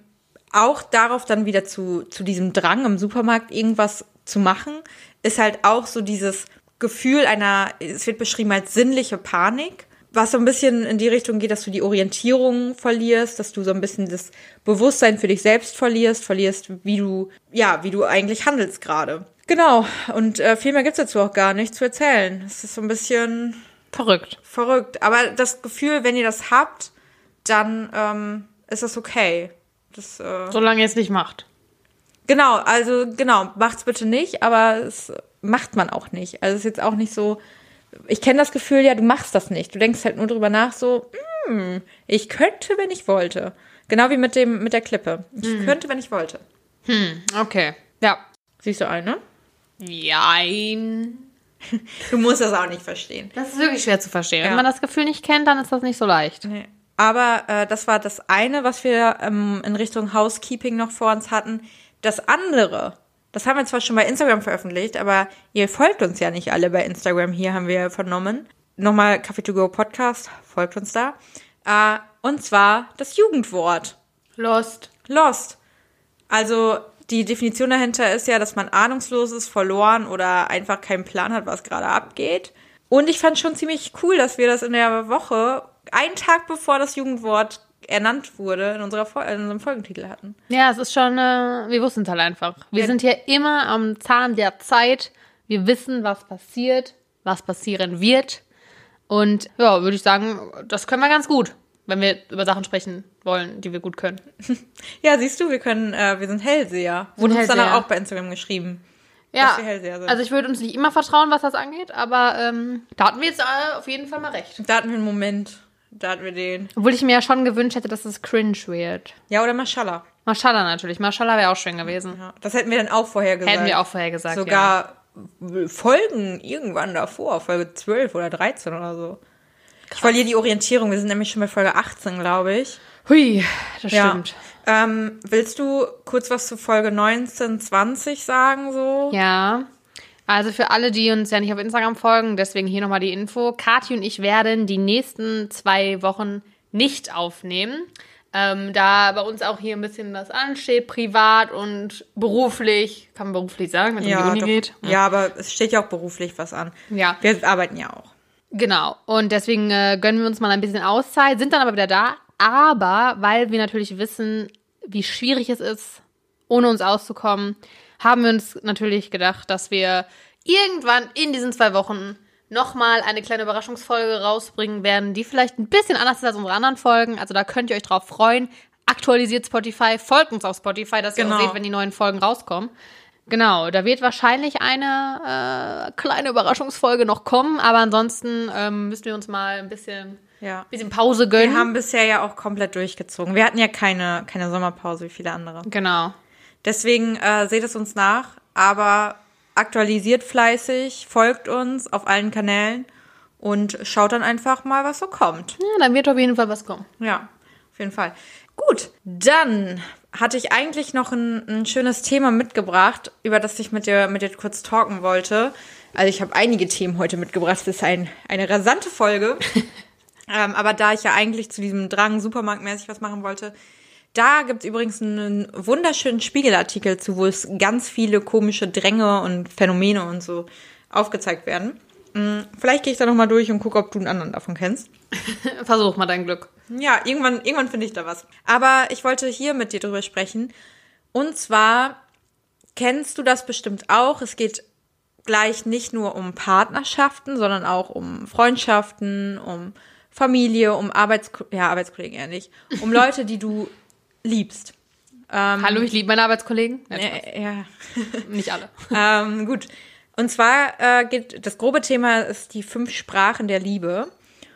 auch darauf dann wieder zu, zu diesem Drang im Supermarkt irgendwas zu machen, ist halt auch so dieses Gefühl einer, es wird beschrieben als sinnliche Panik, was so ein bisschen in die Richtung geht, dass du die Orientierung verlierst, dass du so ein bisschen das Bewusstsein für dich selbst verlierst, verlierst, wie du, ja, wie du eigentlich handelst gerade. Genau, und äh, viel mehr gibt's dazu auch gar nicht zu erzählen. Es ist so ein bisschen Verrückt. verrückt. Aber das Gefühl, wenn ihr das habt, dann ähm, ist das okay. Das, äh, Solange ihr es nicht macht. genau, also genau, macht's bitte nicht, aber es macht man auch nicht. Also es ist jetzt auch nicht so. Ich kenne das Gefühl, ja, du machst das nicht. Du denkst halt nur drüber nach, so, hm, ich könnte, wenn ich wollte. Genau wie mit dem mit der Klippe. Ich könnte, wenn ich wollte. Okay. Ja. Siehst du eine? Jein. Du musst das auch nicht verstehen. Das ist wirklich schwer zu verstehen. Ja. Wenn man das Gefühl nicht kennt, dann ist das nicht so leicht. Nee. Aber äh, das war das eine, was wir ähm, in Richtung Housekeeping noch vor uns hatten. Das andere, das haben wir zwar schon bei Instagram veröffentlicht, aber ihr folgt uns ja nicht alle bei Instagram. Hier haben wir vernommen. Nochmal Coffee to Go Podcast, folgt uns da. Äh, und zwar das Jugendwort. Lost. Lost. Also die Definition dahinter ist ja, dass man ahnungslos ist, verloren oder einfach keinen Plan hat, was gerade abgeht. Und ich fand schon ziemlich cool, dass wir das in der Woche, einen Tag bevor das Jugendwort ernannt wurde, in, unserer Fol in unserem Folgentitel hatten. Ja, es ist schon, äh, wir wussten es halt einfach. Wir Ja. sind hier immer am Zahn der Zeit. Wir wissen, was passiert, was passieren wird. Und ja, würde ich sagen, das können wir ganz gut, wenn wir über Sachen sprechen wollen, die wir gut können. Ja, siehst du, wir können, äh, wir sind Hellseher. Wurde uns dann auch bei Instagram geschrieben. Ja, Dass wir Hellseher sind. also ich würde uns nicht immer vertrauen, was das angeht, aber ähm, da hatten wir jetzt äh, auf jeden Fall mal recht. Da hatten wir einen Moment. Da hatten wir den. Obwohl ich mir ja schon gewünscht hätte, dass es cringe wird. Ja, oder Mashallah. Mashallah natürlich. Mashallah wäre auch schön gewesen. Ja, das hätten wir dann auch vorher gesagt. Hätten wir auch vorher gesagt. ja. Sogar Folgen irgendwann davor, Folge 12 oder 13 oder so. Ich verliere die Orientierung. Wir sind nämlich schon bei Folge 18, glaube ich. Hui, das Ja. stimmt. Ähm, willst du kurz was zu Folge 19, 20 sagen, so? Ja. Also für alle, die uns ja nicht auf Instagram folgen, deswegen hier nochmal die Info. Kathi und ich werden die nächsten zwei Wochen nicht aufnehmen. ähm, da bei uns auch hier ein bisschen was ansteht, privat und beruflich. Kann man beruflich sagen, wenn es um die Uni doch. geht? ja, aber es steht ja auch beruflich was an. Ja. Wir arbeiten ja auch. Genau. Und deswegen äh, gönnen wir uns mal ein bisschen Auszeit, sind dann aber wieder da. Aber weil wir natürlich wissen, wie schwierig es ist, ohne uns auszukommen, haben wir uns natürlich gedacht, dass wir irgendwann in diesen zwei Wochen nochmal eine kleine Überraschungsfolge rausbringen werden, die vielleicht ein bisschen anders ist als unsere anderen Folgen. Also da könnt ihr euch drauf freuen. Aktualisiert Spotify, folgt uns auf Spotify, dass ihr Genau. auch seht, wenn die neuen Folgen rauskommen. Genau, da wird wahrscheinlich eine äh, kleine Überraschungsfolge noch kommen, aber ansonsten ähm, müssen wir uns mal ein bisschen, Ja. bisschen Pause gönnen. Wir haben bisher ja auch komplett durchgezogen. Wir hatten ja keine, keine Sommerpause wie viele andere. genau. Deswegen äh, seht es uns nach, aber aktualisiert fleißig, folgt uns auf allen Kanälen und schaut dann einfach mal, was so kommt. Ja, dann wird auf jeden Fall was kommen. Ja, auf jeden Fall. Gut, dann hatte ich eigentlich noch ein, ein schönes Thema mitgebracht, über das ich mit dir, mit dir kurz talken wollte. Also ich habe einige Themen heute mitgebracht. Das ist ein, eine rasante Folge. ähm, aber da ich ja eigentlich zu diesem Drang supermarktmäßig was machen wollte, da gibt's übrigens einen wunderschönen Spiegelartikel zu, wo es ganz viele komische Dränge und Phänomene und so aufgezeigt werden. Mm, Vielleicht gehe ich da nochmal durch und gucke, ob du einen anderen davon kennst. Versuch mal dein Glück. Ja, irgendwann, irgendwann finde ich da was. Aber ich wollte hier mit dir drüber sprechen. Und zwar kennst du das bestimmt auch. Es geht gleich nicht nur um Partnerschaften, sondern auch um Freundschaften, um Familie, um Arbeits ja, Arbeitskollegen eher nicht, um Leute, die du liebst. Hallo, ich liebe meine Arbeitskollegen. Ja, Äh, ja. Nicht alle. ähm, gut. Und zwar äh, geht das grobe Thema ist die fünf Sprachen der Liebe.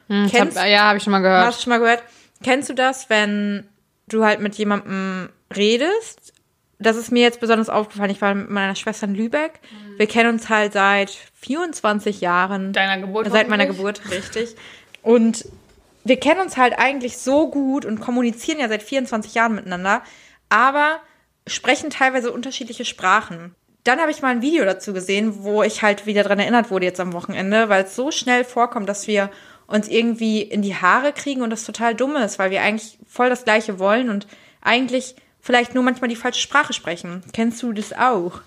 Ich Kennst, hab, ja, habe ich schon mal gehört. Hast du schon mal gehört? Kennst du das, wenn du halt mit jemandem redest? Das ist mir jetzt besonders aufgefallen. Ich war mit meiner Schwester in Lübeck. Wir kennen uns halt seit 24 Jahren. Deiner Geburt Seit meiner? Geburt, richtig. Und wir kennen uns halt eigentlich so gut und kommunizieren ja seit 24 Jahren miteinander, aber sprechen teilweise unterschiedliche Sprachen. Dann habe ich mal ein Video dazu gesehen, wo ich halt wieder dran erinnert wurde jetzt am Wochenende, weil es so schnell vorkommt, dass wir uns irgendwie in die Haare kriegen und das total dumm ist, weil wir eigentlich voll das Gleiche wollen und eigentlich vielleicht nur manchmal die falsche Sprache sprechen. Kennst du das auch?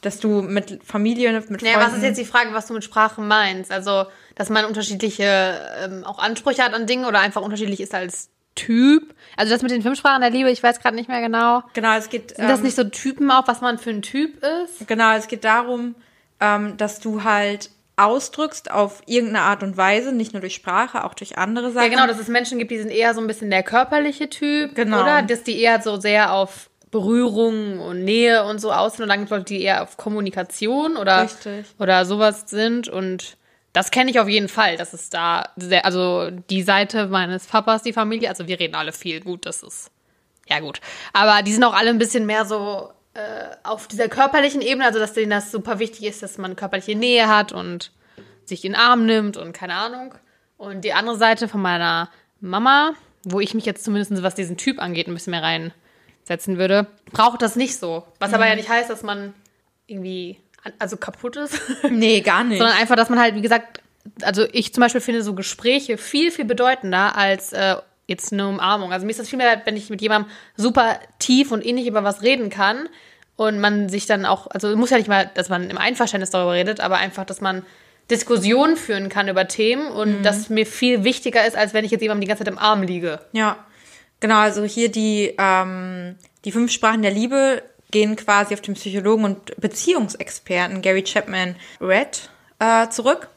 Dass du mit Familie, mit Freunden... Ja, was ist jetzt die Frage, was du mit Sprache meinst? Also, dass man unterschiedliche ähm, auch Ansprüche hat an Dinge oder einfach unterschiedlich ist als Typ? Also das mit den fünf Sprachen der Liebe, ich weiß gerade nicht mehr genau. Genau, es geht... Sind das ähm, nicht so Typen auch, was man für ein Typ ist? Genau, es geht darum, ähm, dass du halt ausdrückst auf irgendeine Art und Weise, nicht nur durch Sprache, auch durch andere Sachen. Ja, genau, dass es Menschen gibt, die sind eher so ein bisschen der körperliche Typ, Genau. oder? Dass die eher so sehr auf Berührung und Nähe und so aus sind und dann gibt es Leute, die eher auf Kommunikation oder, Richtig. oder sowas sind und das kenne ich auf jeden Fall, dass es da sehr, also die Seite meines Papas, die Familie, also wir reden alle viel, gut, das ist, ja gut, aber die sind auch alle ein bisschen mehr so äh, auf dieser körperlichen Ebene, also dass denen das super wichtig ist, dass man körperliche Nähe hat und sich in den Arm nimmt und keine Ahnung. Und die andere Seite von meiner Mama, wo ich mich jetzt zumindest, was diesen Typ angeht, ein bisschen mehr reinsetzen würde, braucht das nicht so. Was aber ja nicht heißt, dass man irgendwie also kaputt ist, Nee, gar nicht. sondern einfach, dass man halt, wie gesagt, also ich zum Beispiel finde so Gespräche viel, viel bedeutender als äh, jetzt eine Umarmung. Also mir ist das viel mehr, wenn ich mit jemandem super tief und innig über was reden kann und man sich dann auch, also muss ja nicht mal, dass man im Einverständnis darüber redet, aber einfach, dass man Diskussionen führen kann über Themen und das mir viel wichtiger ist, als wenn ich jetzt jemandem die ganze Zeit im Arm liege. Ja, genau. Also hier die, ähm, die fünf Sprachen der Liebe gehen quasi auf den Psychologen und Beziehungsexperten Gary Chapman Red äh, zurück.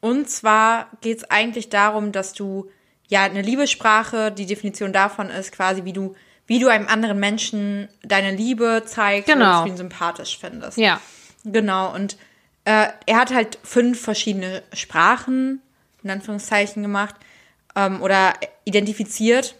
Und zwar geht es eigentlich darum, dass du ja eine Liebessprache, die Definition davon ist quasi, wie du wie du einem anderen Menschen deine Liebe zeigst Genau. und du ihn sympathisch findest. Ja. Genau, und äh, er hat halt fünf verschiedene Sprachen, in Anführungszeichen, gemacht ähm, oder identifiziert.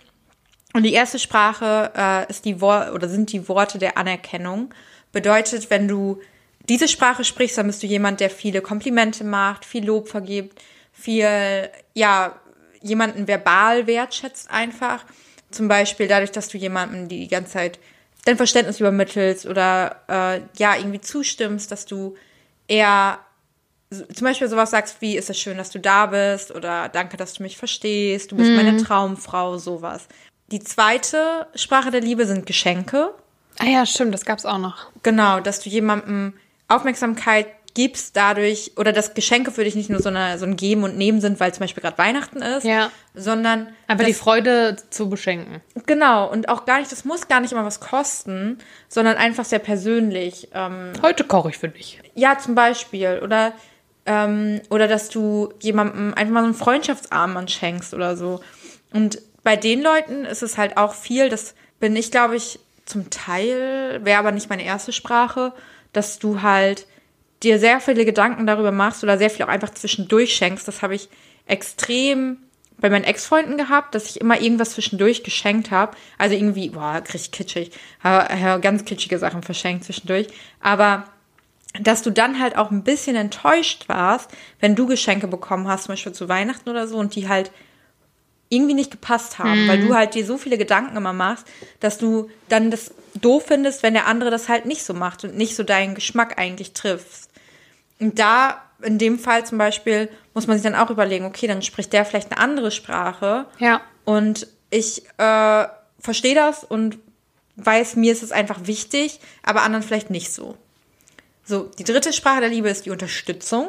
Und die erste Sprache äh, ist die Wor oder sind die Worte der Anerkennung. Bedeutet, wenn du diese Sprache sprichst, dann bist du jemand, der viele Komplimente macht, viel Lob vergibt, viel, ja, jemanden verbal wertschätzt einfach. Zum Beispiel dadurch, dass du jemandem die ganze Zeit dein Verständnis übermittelst oder äh, ja, irgendwie zustimmst, dass du eher zum Beispiel sowas sagst wie, ist es schön, dass du da bist oder danke, dass du mich verstehst, du bist meine Traumfrau, sowas. Die zweite Sprache der Liebe sind Geschenke. Ah ja, stimmt, das gab's auch noch. Genau, dass du jemandem Aufmerksamkeit gibst dadurch, oder dass Geschenke für dich nicht nur so, eine, so ein Geben und Nehmen sind, weil zum Beispiel gerade Weihnachten ist, Ja. sondern Einfach dass- die Freude zu beschenken. Genau, und auch gar nicht, das muss gar nicht immer was kosten, sondern einfach sehr persönlich. Ähm, Heute koche ich für dich. ja, zum Beispiel. Oder, ähm, oder dass du jemandem einfach mal so einen Freundschaftsarmband schenkst oder so. Und bei den Leuten ist es halt auch viel, das bin ich, glaube ich, zum Teil, wäre aber nicht meine erste Sprache, dass du halt dir sehr viele Gedanken darüber machst oder sehr viel auch einfach zwischendurch schenkst. Das habe ich extrem bei meinen Ex-Freunden gehabt, dass ich immer irgendwas zwischendurch geschenkt habe. Also irgendwie, boah, richtig kitschig. Habe habe ganz kitschige Sachen verschenkt zwischendurch. Aber dass du dann halt auch ein bisschen enttäuscht warst, wenn du Geschenke bekommen hast, zum Beispiel zu Weihnachten oder so, und die halt irgendwie nicht gepasst haben, weil du halt dir so viele Gedanken immer machst, dass du dann das doof findest, wenn der andere das halt nicht so macht und nicht so deinen Geschmack eigentlich triffst. Und da, in dem Fall zum Beispiel, muss man sich dann auch überlegen, okay, dann spricht der vielleicht eine andere Sprache Ja. und ich äh, verstehe das und weiß, mir ist es einfach wichtig, aber anderen vielleicht nicht so. So, die dritte Sprache der Liebe ist die Unterstützung.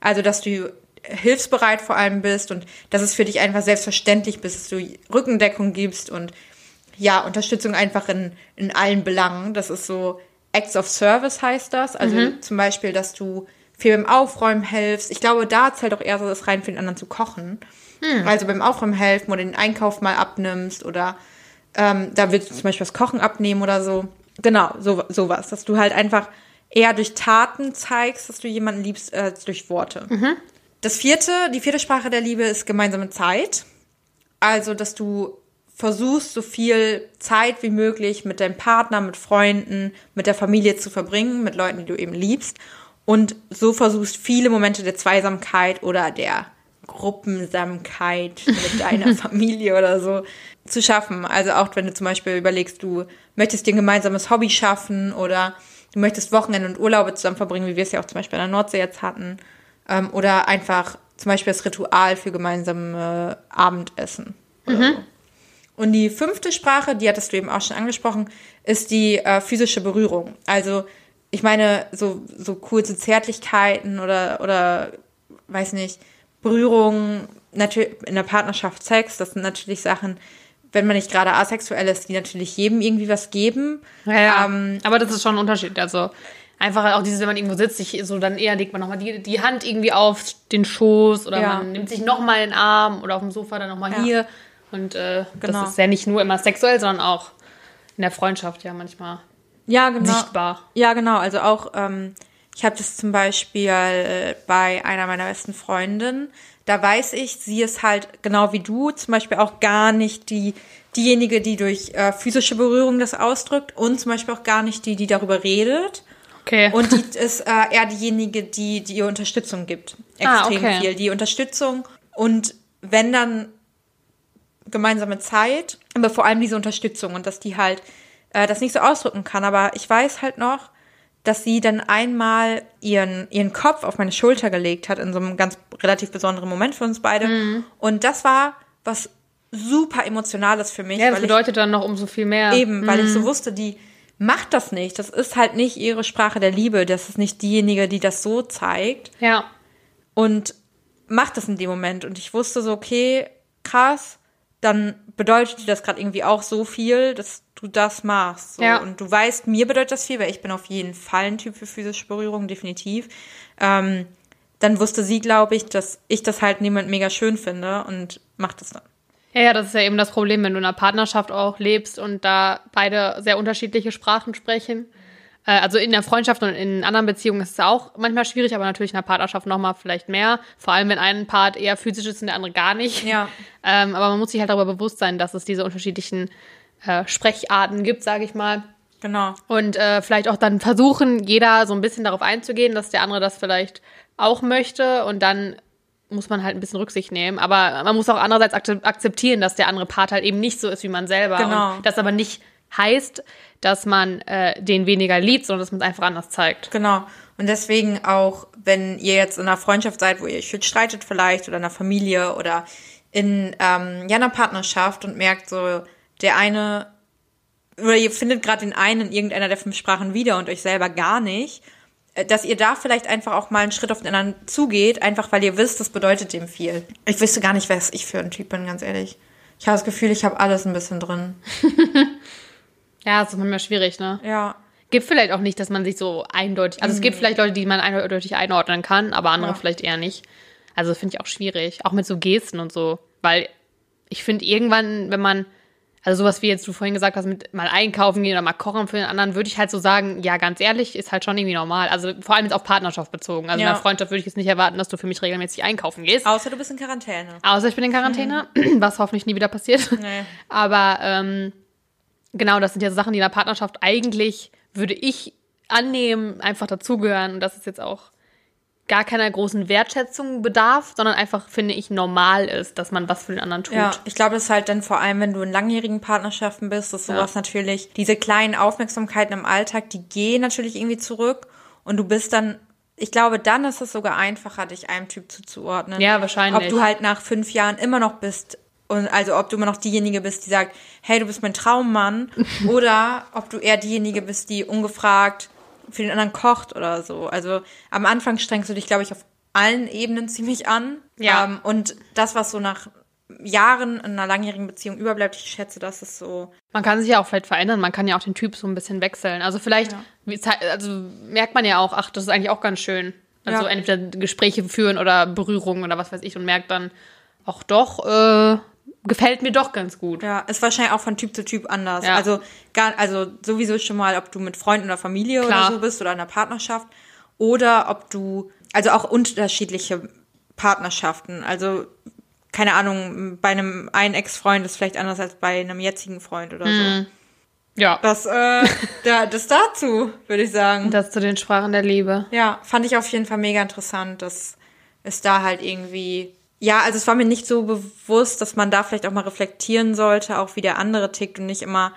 Also, dass du hilfsbereit vor allem bist und dass es für dich einfach selbstverständlich bist, dass du Rückendeckung gibst und ja, Unterstützung einfach in, in allen Belangen. Das ist so Acts of Service heißt das. Also zum Beispiel, dass du viel beim Aufräumen helfst. Ich glaube, da zählt auch eher so das rein für den anderen zu kochen. Also beim Aufräumen helfen oder den Einkauf mal abnimmst oder ähm, da willst du zum Beispiel das Kochen abnehmen oder so. Genau, so, sowas. Dass du halt einfach eher durch Taten zeigst, dass du jemanden liebst, äh, als durch Worte. Das vierte, die vierte Sprache der Liebe ist gemeinsame Zeit. Also, dass du versuchst, so viel Zeit wie möglich mit deinem Partner, mit Freunden, mit der Familie zu verbringen, mit Leuten, die du eben liebst. Und so versuchst, viele Momente der Zweisamkeit oder der Gruppensamkeit mit deiner Familie oder so zu schaffen. Also auch wenn du zum Beispiel überlegst, du möchtest dir ein gemeinsames Hobby schaffen oder du möchtest Wochenende und Urlaube zusammen verbringen, wie wir es ja auch zum Beispiel an der Nordsee jetzt hatten. Ähm, oder einfach zum Beispiel das Ritual für gemeinsame Abendessen. So. Und die fünfte Sprache, die hattest du eben auch schon angesprochen, ist die äh, physische Berührung. Also ich meine, so, so kurze Zärtlichkeiten oder, oder weiß nicht, Berührung, natürlich in der Partnerschaft Sex, das sind natürlich Sachen, wenn man nicht gerade asexuell ist, die natürlich jedem irgendwie was geben. Ja, ja. Ähm, aber das ist schon ein Unterschied. Also einfach auch dieses, wenn man irgendwo sitzt, sich so dann eher legt man nochmal die, die Hand irgendwie auf den Schoß oder Ja. man nimmt sich nochmal den Arm oder auf dem Sofa dann nochmal Ja. hier. Und äh, Genau. das ist ja nicht nur immer sexuell, sondern auch in der Freundschaft ja manchmal Ja, genau. sichtbar. Ja, genau. Also auch, ähm, ich habe das zum Beispiel äh, bei einer meiner besten Freundinnen. Da weiß ich, sie ist halt genau wie du zum Beispiel auch gar nicht die diejenige, die durch äh, physische Berührung das ausdrückt und zum Beispiel auch gar nicht die, die darüber redet. Okay. Und die ist äh, eher diejenige, die, die ihr Unterstützung gibt. Ah, Extrem okay. viel. Die Unterstützung und wenn dann gemeinsame Zeit, aber vor allem diese Unterstützung und dass die halt äh, das nicht so ausdrücken kann. Aber ich weiß halt noch, dass sie dann einmal ihren, ihren Kopf auf meine Schulter gelegt hat in so einem ganz relativ besonderen Moment für uns beide. Mhm. Und das war was super Emotionales für mich. ja, das weil ich- bedeutet dann noch umso viel mehr. Eben, weil ich Mhm. so wusste, die macht das nicht. Das ist halt nicht ihre Sprache der Liebe. Das ist nicht diejenige, die das so zeigt Ja. und macht das in dem Moment. Und ich wusste so, okay, krass, dann bedeutet dir das gerade irgendwie auch so viel, dass du das machst. So. Ja. Und du weißt, mir bedeutet das viel, weil ich bin auf jeden Fall ein Typ für physische Berührung, definitiv. Ähm, dann wusste sie, glaube ich, dass ich das halt niemand mega schön finde und macht das dann. Ja, ja, das ist ja eben das Problem, wenn du in einer Partnerschaft auch lebst und da beide sehr unterschiedliche Sprachen sprechen. Äh, Also in der Freundschaft und in anderen Beziehungen ist es auch manchmal schwierig, aber natürlich in der Partnerschaft nochmal vielleicht mehr. Vor allem, wenn ein Part eher physisch ist und der andere gar nicht. Ja. Ähm, aber man muss sich halt darüber bewusst sein, dass es diese unterschiedlichen äh, Sprecharten gibt, sage ich mal. Genau. Und äh, vielleicht auch dann versuchen, jeder so ein bisschen darauf einzugehen, dass der andere das vielleicht auch möchte. Und dann muss man halt ein bisschen Rücksicht nehmen. Aber man muss auch andererseits akze- akzeptieren, dass der andere Part halt eben nicht so ist wie man selber. Genau. Und das aber nicht heißt, dass man äh, den weniger liebt, sondern dass man es einfach anders zeigt. Genau. Und deswegen auch, wenn ihr jetzt in einer Freundschaft seid, wo ihr euch viel streitet vielleicht oder in einer Familie oder in ähm, ja, einer Partnerschaft und merkt so, der eine oder ihr findet gerade den einen in irgendeiner der fünf Sprachen wieder und euch selber gar nicht, dass ihr da vielleicht einfach auch mal einen Schritt auf den anderen zugeht, einfach weil ihr wisst, das bedeutet dem viel. Ich wüsste gar nicht, was ich für ein Typ bin, ganz ehrlich. Ich habe das Gefühl, ich habe alles ein bisschen drin. Ja, das ist manchmal schwierig, ne? Ja. Gibt vielleicht auch nicht, dass man sich so eindeutig. Also es gibt vielleicht Leute, die man eindeutig einordnen kann, aber andere Ja. vielleicht eher nicht. Also finde ich auch schwierig. Auch mit so Gesten und so. Weil ich finde, irgendwann, wenn man, also sowas wie jetzt du vorhin gesagt hast, mit mal einkaufen gehen oder mal kochen für den anderen, würde ich halt so sagen, ja, ganz ehrlich, ist halt schon irgendwie normal. Also vor allem jetzt auf Partnerschaft bezogen. Also in Ja. einer Freundschaft würde ich jetzt nicht erwarten, dass du für mich regelmäßig einkaufen gehst. Außer du bist in Quarantäne. Außer ich bin in Quarantäne, was hoffentlich nie wieder passiert. Nee. Aber ähm, genau, das sind ja so Sachen, die in der Partnerschaft eigentlich, würde ich annehmen, einfach dazugehören. Und das ist jetzt auch gar keiner großen Wertschätzung bedarf, sondern einfach, finde ich, normal ist, dass man was für den anderen tut. Ja, ich glaube, das ist halt dann vor allem, wenn du in langjährigen Partnerschaften bist, dass sowas natürlich, diese kleinen Aufmerksamkeiten im Alltag, die gehen natürlich irgendwie zurück und du bist dann, ich glaube, dann ist es sogar einfacher, dich einem Typ zuzuordnen. Ja, wahrscheinlich. Ob du halt nach fünf Jahren immer noch bist und also ob du immer noch diejenige bist, die sagt, hey, du bist mein Traummann oder ob du eher diejenige bist, die ungefragt für den anderen kocht oder so. Also am Anfang strengst du dich, glaube ich, auf allen Ebenen ziemlich an. Ja. Ähm, und das, was so nach Jahren in einer langjährigen Beziehung überbleibt, ich schätze, das ist so. Man kann sich ja auch vielleicht verändern, man kann ja auch den Typ so ein bisschen wechseln. Also vielleicht, halt- also merkt man ja auch, ach, das ist eigentlich auch ganz schön. Also Ja. entweder Gespräche führen oder Berührungen oder was weiß ich und merkt dann, auch doch, äh, gefällt mir doch ganz gut. Ja, ist wahrscheinlich auch von Typ zu Typ anders. Ja. Also gar, also sowieso schon mal, ob du mit Freunden oder Familie Klar. oder so bist oder in einer Partnerschaft oder ob du, also auch unterschiedliche Partnerschaften. Also keine Ahnung, bei einem einen Ex-Freund ist vielleicht anders als bei einem jetzigen Freund oder so. Ja. Das, äh, da, das dazu, würde ich sagen. Das zu den Sprachen der Liebe. Ja, fand ich auf jeden Fall mega interessant, dass es da halt irgendwie. Ja, also es war mir nicht so bewusst, dass man da vielleicht auch mal reflektieren sollte, auch wie der andere tickt und nicht immer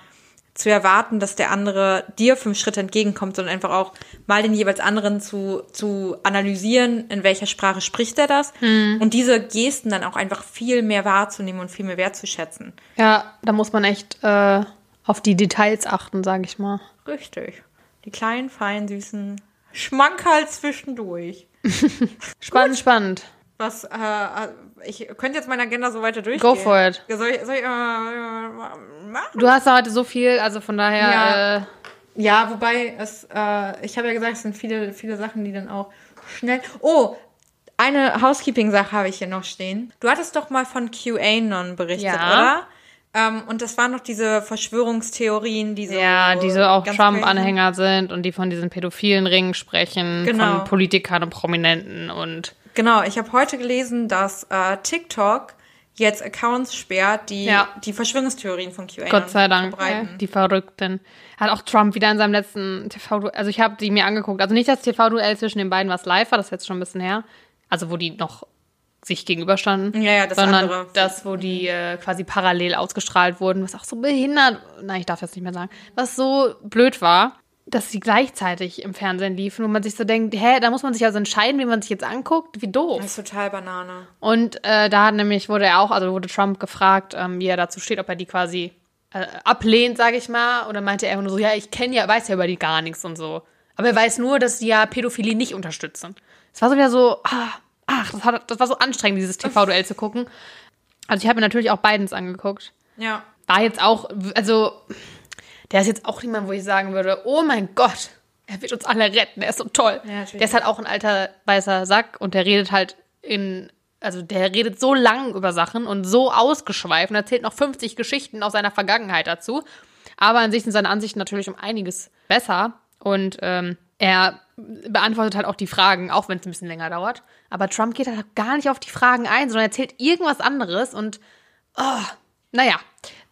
zu erwarten, dass der andere dir fünf Schritte entgegenkommt, sondern einfach auch mal den jeweils anderen zu, zu analysieren, in welcher Sprache spricht er das und diese Gesten dann auch einfach viel mehr wahrzunehmen und viel mehr wertzuschätzen. Ja, da muss man echt äh, auf die Details achten, sage ich mal. Richtig. Die kleinen, feinen, süßen Schmankerl zwischendurch. Spannend, spannend. Was, äh, ich könnte jetzt meine Agenda so weiter durchgehen. Go for it. Soll ich, soll ich äh, machen? Du hast ja heute so viel, also von daher, Ja. äh, Ja, wobei es, äh, ich habe ja gesagt, es sind viele, viele Sachen, die dann auch schnell. Oh, eine Housekeeping-Sache habe ich hier noch stehen. Du hattest doch mal von QAnon berichtet, Ja. oder? Ähm, und das waren noch diese Verschwörungstheorien, die so. ja, die so auch Trump-Anhänger sind und die von diesen pädophilen Ringen sprechen, Genau. von Politikern und Prominenten und. Genau, ich habe heute gelesen, dass äh, TikTok jetzt Accounts sperrt, die Ja. die Verschwörungstheorien von QAnon Gott sei Dank, verbreiten. äh, die Verrückten. Hat auch Trump wieder in seinem letzten TV, also ich habe die mir angeguckt, also nicht das TV-Duell zwischen den beiden, was live war, das ist jetzt schon ein bisschen her, also wo die noch sich gegenüberstanden, Ja, ja, das sondern andere. das, wo die äh, quasi parallel ausgestrahlt wurden, was auch so behindert, nein, ich darf jetzt nicht mehr sagen, was so blöd war, dass sie gleichzeitig im Fernsehen liefen, wo man sich so denkt, hä, da muss man sich also entscheiden, wie man sich jetzt anguckt, wie doof. Das ist total Banane. Und äh, da hat nämlich wurde er auch, also wurde Trump gefragt, ähm, wie er dazu steht, ob er die quasi äh, ablehnt, sage ich mal. Oder meinte er nur so, ja, ich kenne ja, weiß ja über die gar nichts und so. Aber er weiß nur, dass die ja Pädophilie nicht unterstützen. Es war so wieder so, ah, ach, das, hat, das war so anstrengend, dieses TV-Duell zu gucken. Also ich habe mir natürlich auch Bidens angeguckt. Ja. War jetzt auch, also der ist jetzt auch niemand, wo ich sagen würde, oh mein Gott, er wird uns alle retten, er ist so toll. Ja, der ist halt auch ein alter weißer Sack und der redet halt in, also der redet so lang über Sachen und so ausgeschweift und erzählt noch 50 Geschichten aus seiner Vergangenheit dazu. Aber an sich sind seine Ansichten natürlich um einiges besser und ähm, er beantwortet halt auch die Fragen, auch wenn es ein bisschen länger dauert. Aber Trump geht halt gar nicht auf die Fragen ein, sondern erzählt irgendwas anderes und, oh, naja,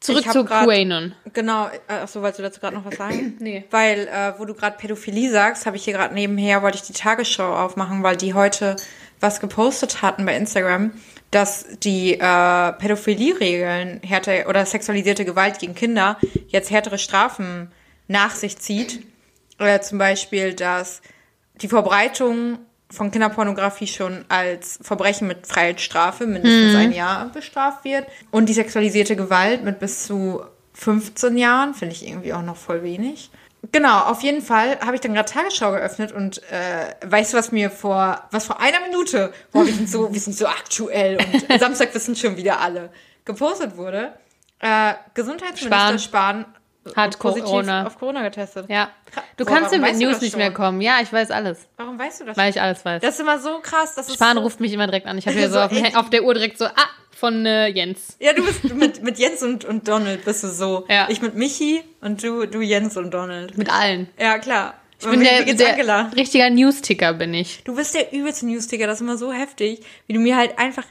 zurück zu grad- QAnon. Genau, äh, achso, wolltest du dazu gerade noch was sagen? Nee. Weil, äh, wo du gerade Pädophilie sagst, habe ich hier gerade nebenher, wollte ich die Tagesschau aufmachen, weil die heute was gepostet hatten bei Instagram, dass die äh, Pädophilie-Regeln härter oder sexualisierte Gewalt gegen Kinder jetzt härtere Strafen nach sich zieht. Oder zum Beispiel, dass die Verbreitung von Kinderpornografie schon als Verbrechen mit Freiheitsstrafe mindestens ein Jahr bestraft wird und die sexualisierte Gewalt mit bis zu 15 Jahren, finde ich irgendwie auch noch voll wenig. Genau, auf jeden Fall habe ich dann gerade Tagesschau geöffnet und äh, weißt du, was mir vor, was vor einer Minute, boah, wir sind so, wir sind so aktuell und Samstag wissen schon wieder alle, gepostet wurde. Äh, Gesundheitsminister Spahn, Hat positiv Corona. auf Corona getestet. Ja. Du Boah, kannst du News nicht mehr kommen. Ja, ich weiß alles. Warum weißt du das? Weil ich alles weiß. das ist immer so krass. Das Spahn so, ruft mich immer direkt an. Ich habe hier so, auf, auf der Uhr direkt so, ah, von äh, Jens. Ja, du bist mit, mit Jens und, und Donald bist du so. Ja. Ich mit Michi und du, du Jens und Donald. Mit allen. Ja, klar. Ich bin der, der richtiger Newsticker, bin ich. Du bist der übelste Newsticker, das ist immer so heftig, wie du mir halt einfach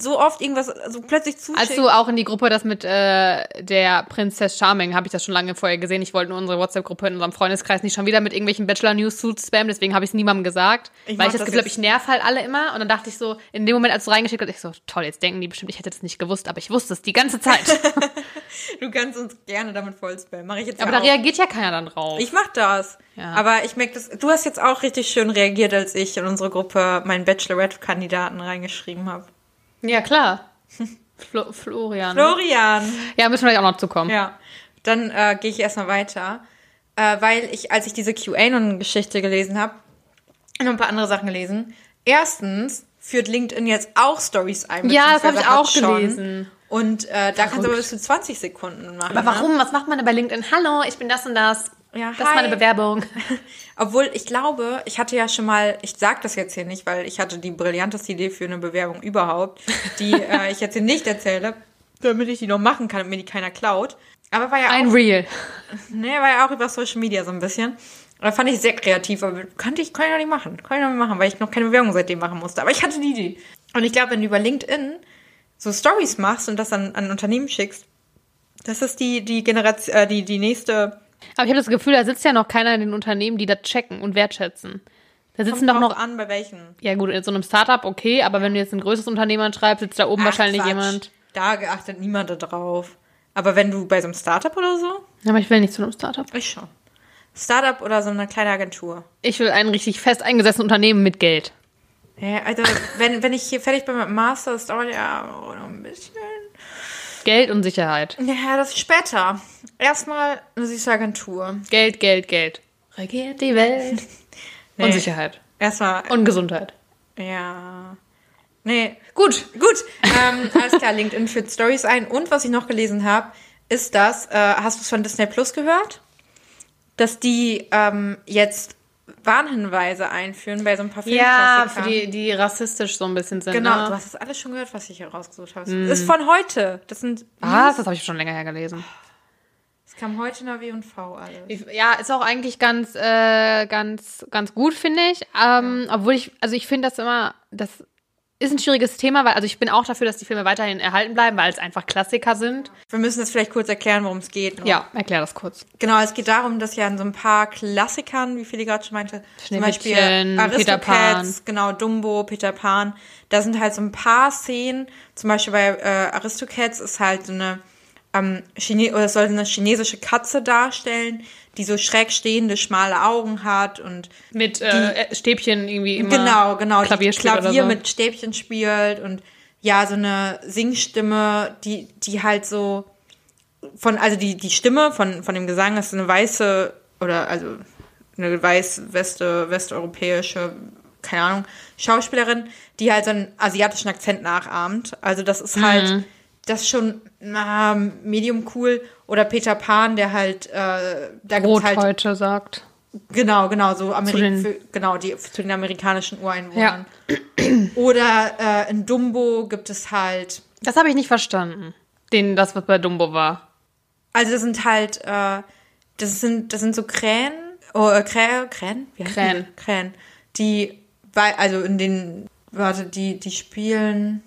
so oft irgendwas so plötzlich zuschickst. Als du auch in die Gruppe das mit äh, der Prinzess Charming, habe ich das schon lange vorher gesehen. Ich wollte nur unsere WhatsApp-Gruppe in unserem Freundeskreis nicht schon wieder mit irgendwelchen Bachelor-News zu spammen, deswegen habe ich es niemandem gesagt. Ich weil ich das das Gefühl habe, ich nerv halt alle immer. Und dann dachte ich so, in dem Moment, als du reingeschickt hast, ich so, toll, jetzt denken die bestimmt, ich hätte es nicht gewusst, aber ich wusste es die ganze Zeit. du kannst uns gerne damit voll spammen. Mach ich jetzt aber ja da auch. reagiert ja keiner dann drauf. Ich mach das. Ja. Aber ich merke das. Du hast jetzt auch richtig schön reagiert, als ich in unsere Gruppe meinen Bachelorette-Kandidaten reingeschrieben habe. Ja, klar. Flo Florian. Florian. ja, müssen wir gleich auch noch zukommen. Ja. Dann äh, gehe ich erstmal weiter. Äh, weil ich, als ich diese QAnon-Geschichte gelesen habe, noch ein paar andere Sachen gelesen. Erstens führt LinkedIn jetzt auch Stories ein. Ja, das hab beziehungsweise ich auch schon. gelesen. Und äh, da kannst du aber Verrückt. bis zu 20 Sekunden machen. Aber ne? warum? Was macht man denn bei LinkedIn? Hallo, ich bin das und das. Ja, das ist meine hi. Bewerbung. Obwohl, ich glaube, ich hatte ja schon mal, ich sag das jetzt hier nicht, weil ich hatte die brillanteste Idee für eine Bewerbung überhaupt, die äh, ich jetzt hier nicht erzähle, damit ich die noch machen kann und mir die keiner klaut. Aber war ja Ein auch, Real. nee, war ja auch über Social Media so ein bisschen. Da fand ich sehr kreativ, aber kannte ich, kann ich noch nicht machen. Kann ich noch nicht machen, weil ich noch keine Bewerbung seitdem machen musste. Aber ich hatte die Idee. Und ich glaube, wenn du über LinkedIn so Stories machst und das an, an Unternehmen schickst, das ist die, die Generation, äh, die, die nächste Aber ich habe das Gefühl, da sitzt ja noch keiner in den Unternehmen, die das checken und wertschätzen. Da sitzen Kommt doch noch, an, bei welchen. ja gut, in so einem Startup okay, aber wenn du jetzt ein größeres Unternehmen anschreibst, sitzt da oben Ach, wahrscheinlich Quatsch. jemand. Da geachtet niemand drauf. Aber wenn du bei so einem Startup oder so, Ja, aber ich will nicht zu einem Startup. ich schon. Startup oder so eine kleine Agentur. Ich will ein richtig fest eingesessenes Unternehmen mit Geld. Ja, also wenn, wenn ich hier fertig bin mit dem Master, das dauert ja auch noch ein bisschen. Geld und Sicherheit. Ja, das ist später. Erstmal eine süße Agentur. Geld, Geld, Geld. Regiert die Welt. Und Nee. Sicherheit. Erstmal, Und Gesundheit. ja. Nee, Gut. gut. Ähm, alles klar, LinkedIn führt Stories ein. Und was ich noch gelesen habe, ist das, äh, hast du es von Disney Plus gehört? Dass die ähm, jetzt Warnhinweise einführen bei so ein paar Ja, Filmklassikern. für die, die rassistisch so ein bisschen sind. Genau, Ne? du hast das alles schon gehört, was ich hier rausgesucht habe. Das ist von heute. Das sind Was? Das habe ich schon länger her gelesen. Das kam heute in der W&V alles. Ich- Ja, ist auch eigentlich ganz, äh, ganz, ganz gut, finde ich. Ähm, Obwohl ich, also ich finde das immer, das ist ein schwieriges Thema, weil, also ich bin auch dafür, dass die Filme weiterhin erhalten bleiben, weil es einfach Klassiker sind. Wir müssen das vielleicht kurz erklären, worum es geht. Ja, erklär das kurz. Genau, es geht darum, dass ja in so ein paar Klassikern, wie viele gerade schon meinte, zum Beispiel. Aristocats, genau, Dumbo, Peter Pan, da sind halt so ein paar Szenen, zum Beispiel bei äh, Aristocats ist halt so eine, ähm, Chine oder es soll eine chinesische Katze darstellen, die so schräg stehende, schmale Augen hat und Mit äh, Stäbchen irgendwie immer. Genau, genau. Klavier die Klavier so. mit Stäbchen spielt und ja, so eine Singstimme, die, die halt so von, also die, die Stimme von, von dem Gesang ist eine weiße oder also eine weiß-weste, westeuropäische, keine Ahnung, Schauspielerin, die halt so einen asiatischen Akzent nachahmt. Also das ist halt, Mhm. das ist schon na, medium cool. Oder Peter Pan, der halt, äh, da gibt's halt Rotdeutsche sagt. Genau, genau, so Ameri den- für, genau, die zu den amerikanischen Ureinwohnern. Oder äh, in Dumbo gibt es halt, Das habe ich nicht verstanden. Den, das, was bei Dumbo war. also das sind halt, äh, das sind, das sind so Krähen, oh, äh, Krähe, Krähen? Wie Krähen. Krähen. Die, bei, also in den, warte, die, die spielen,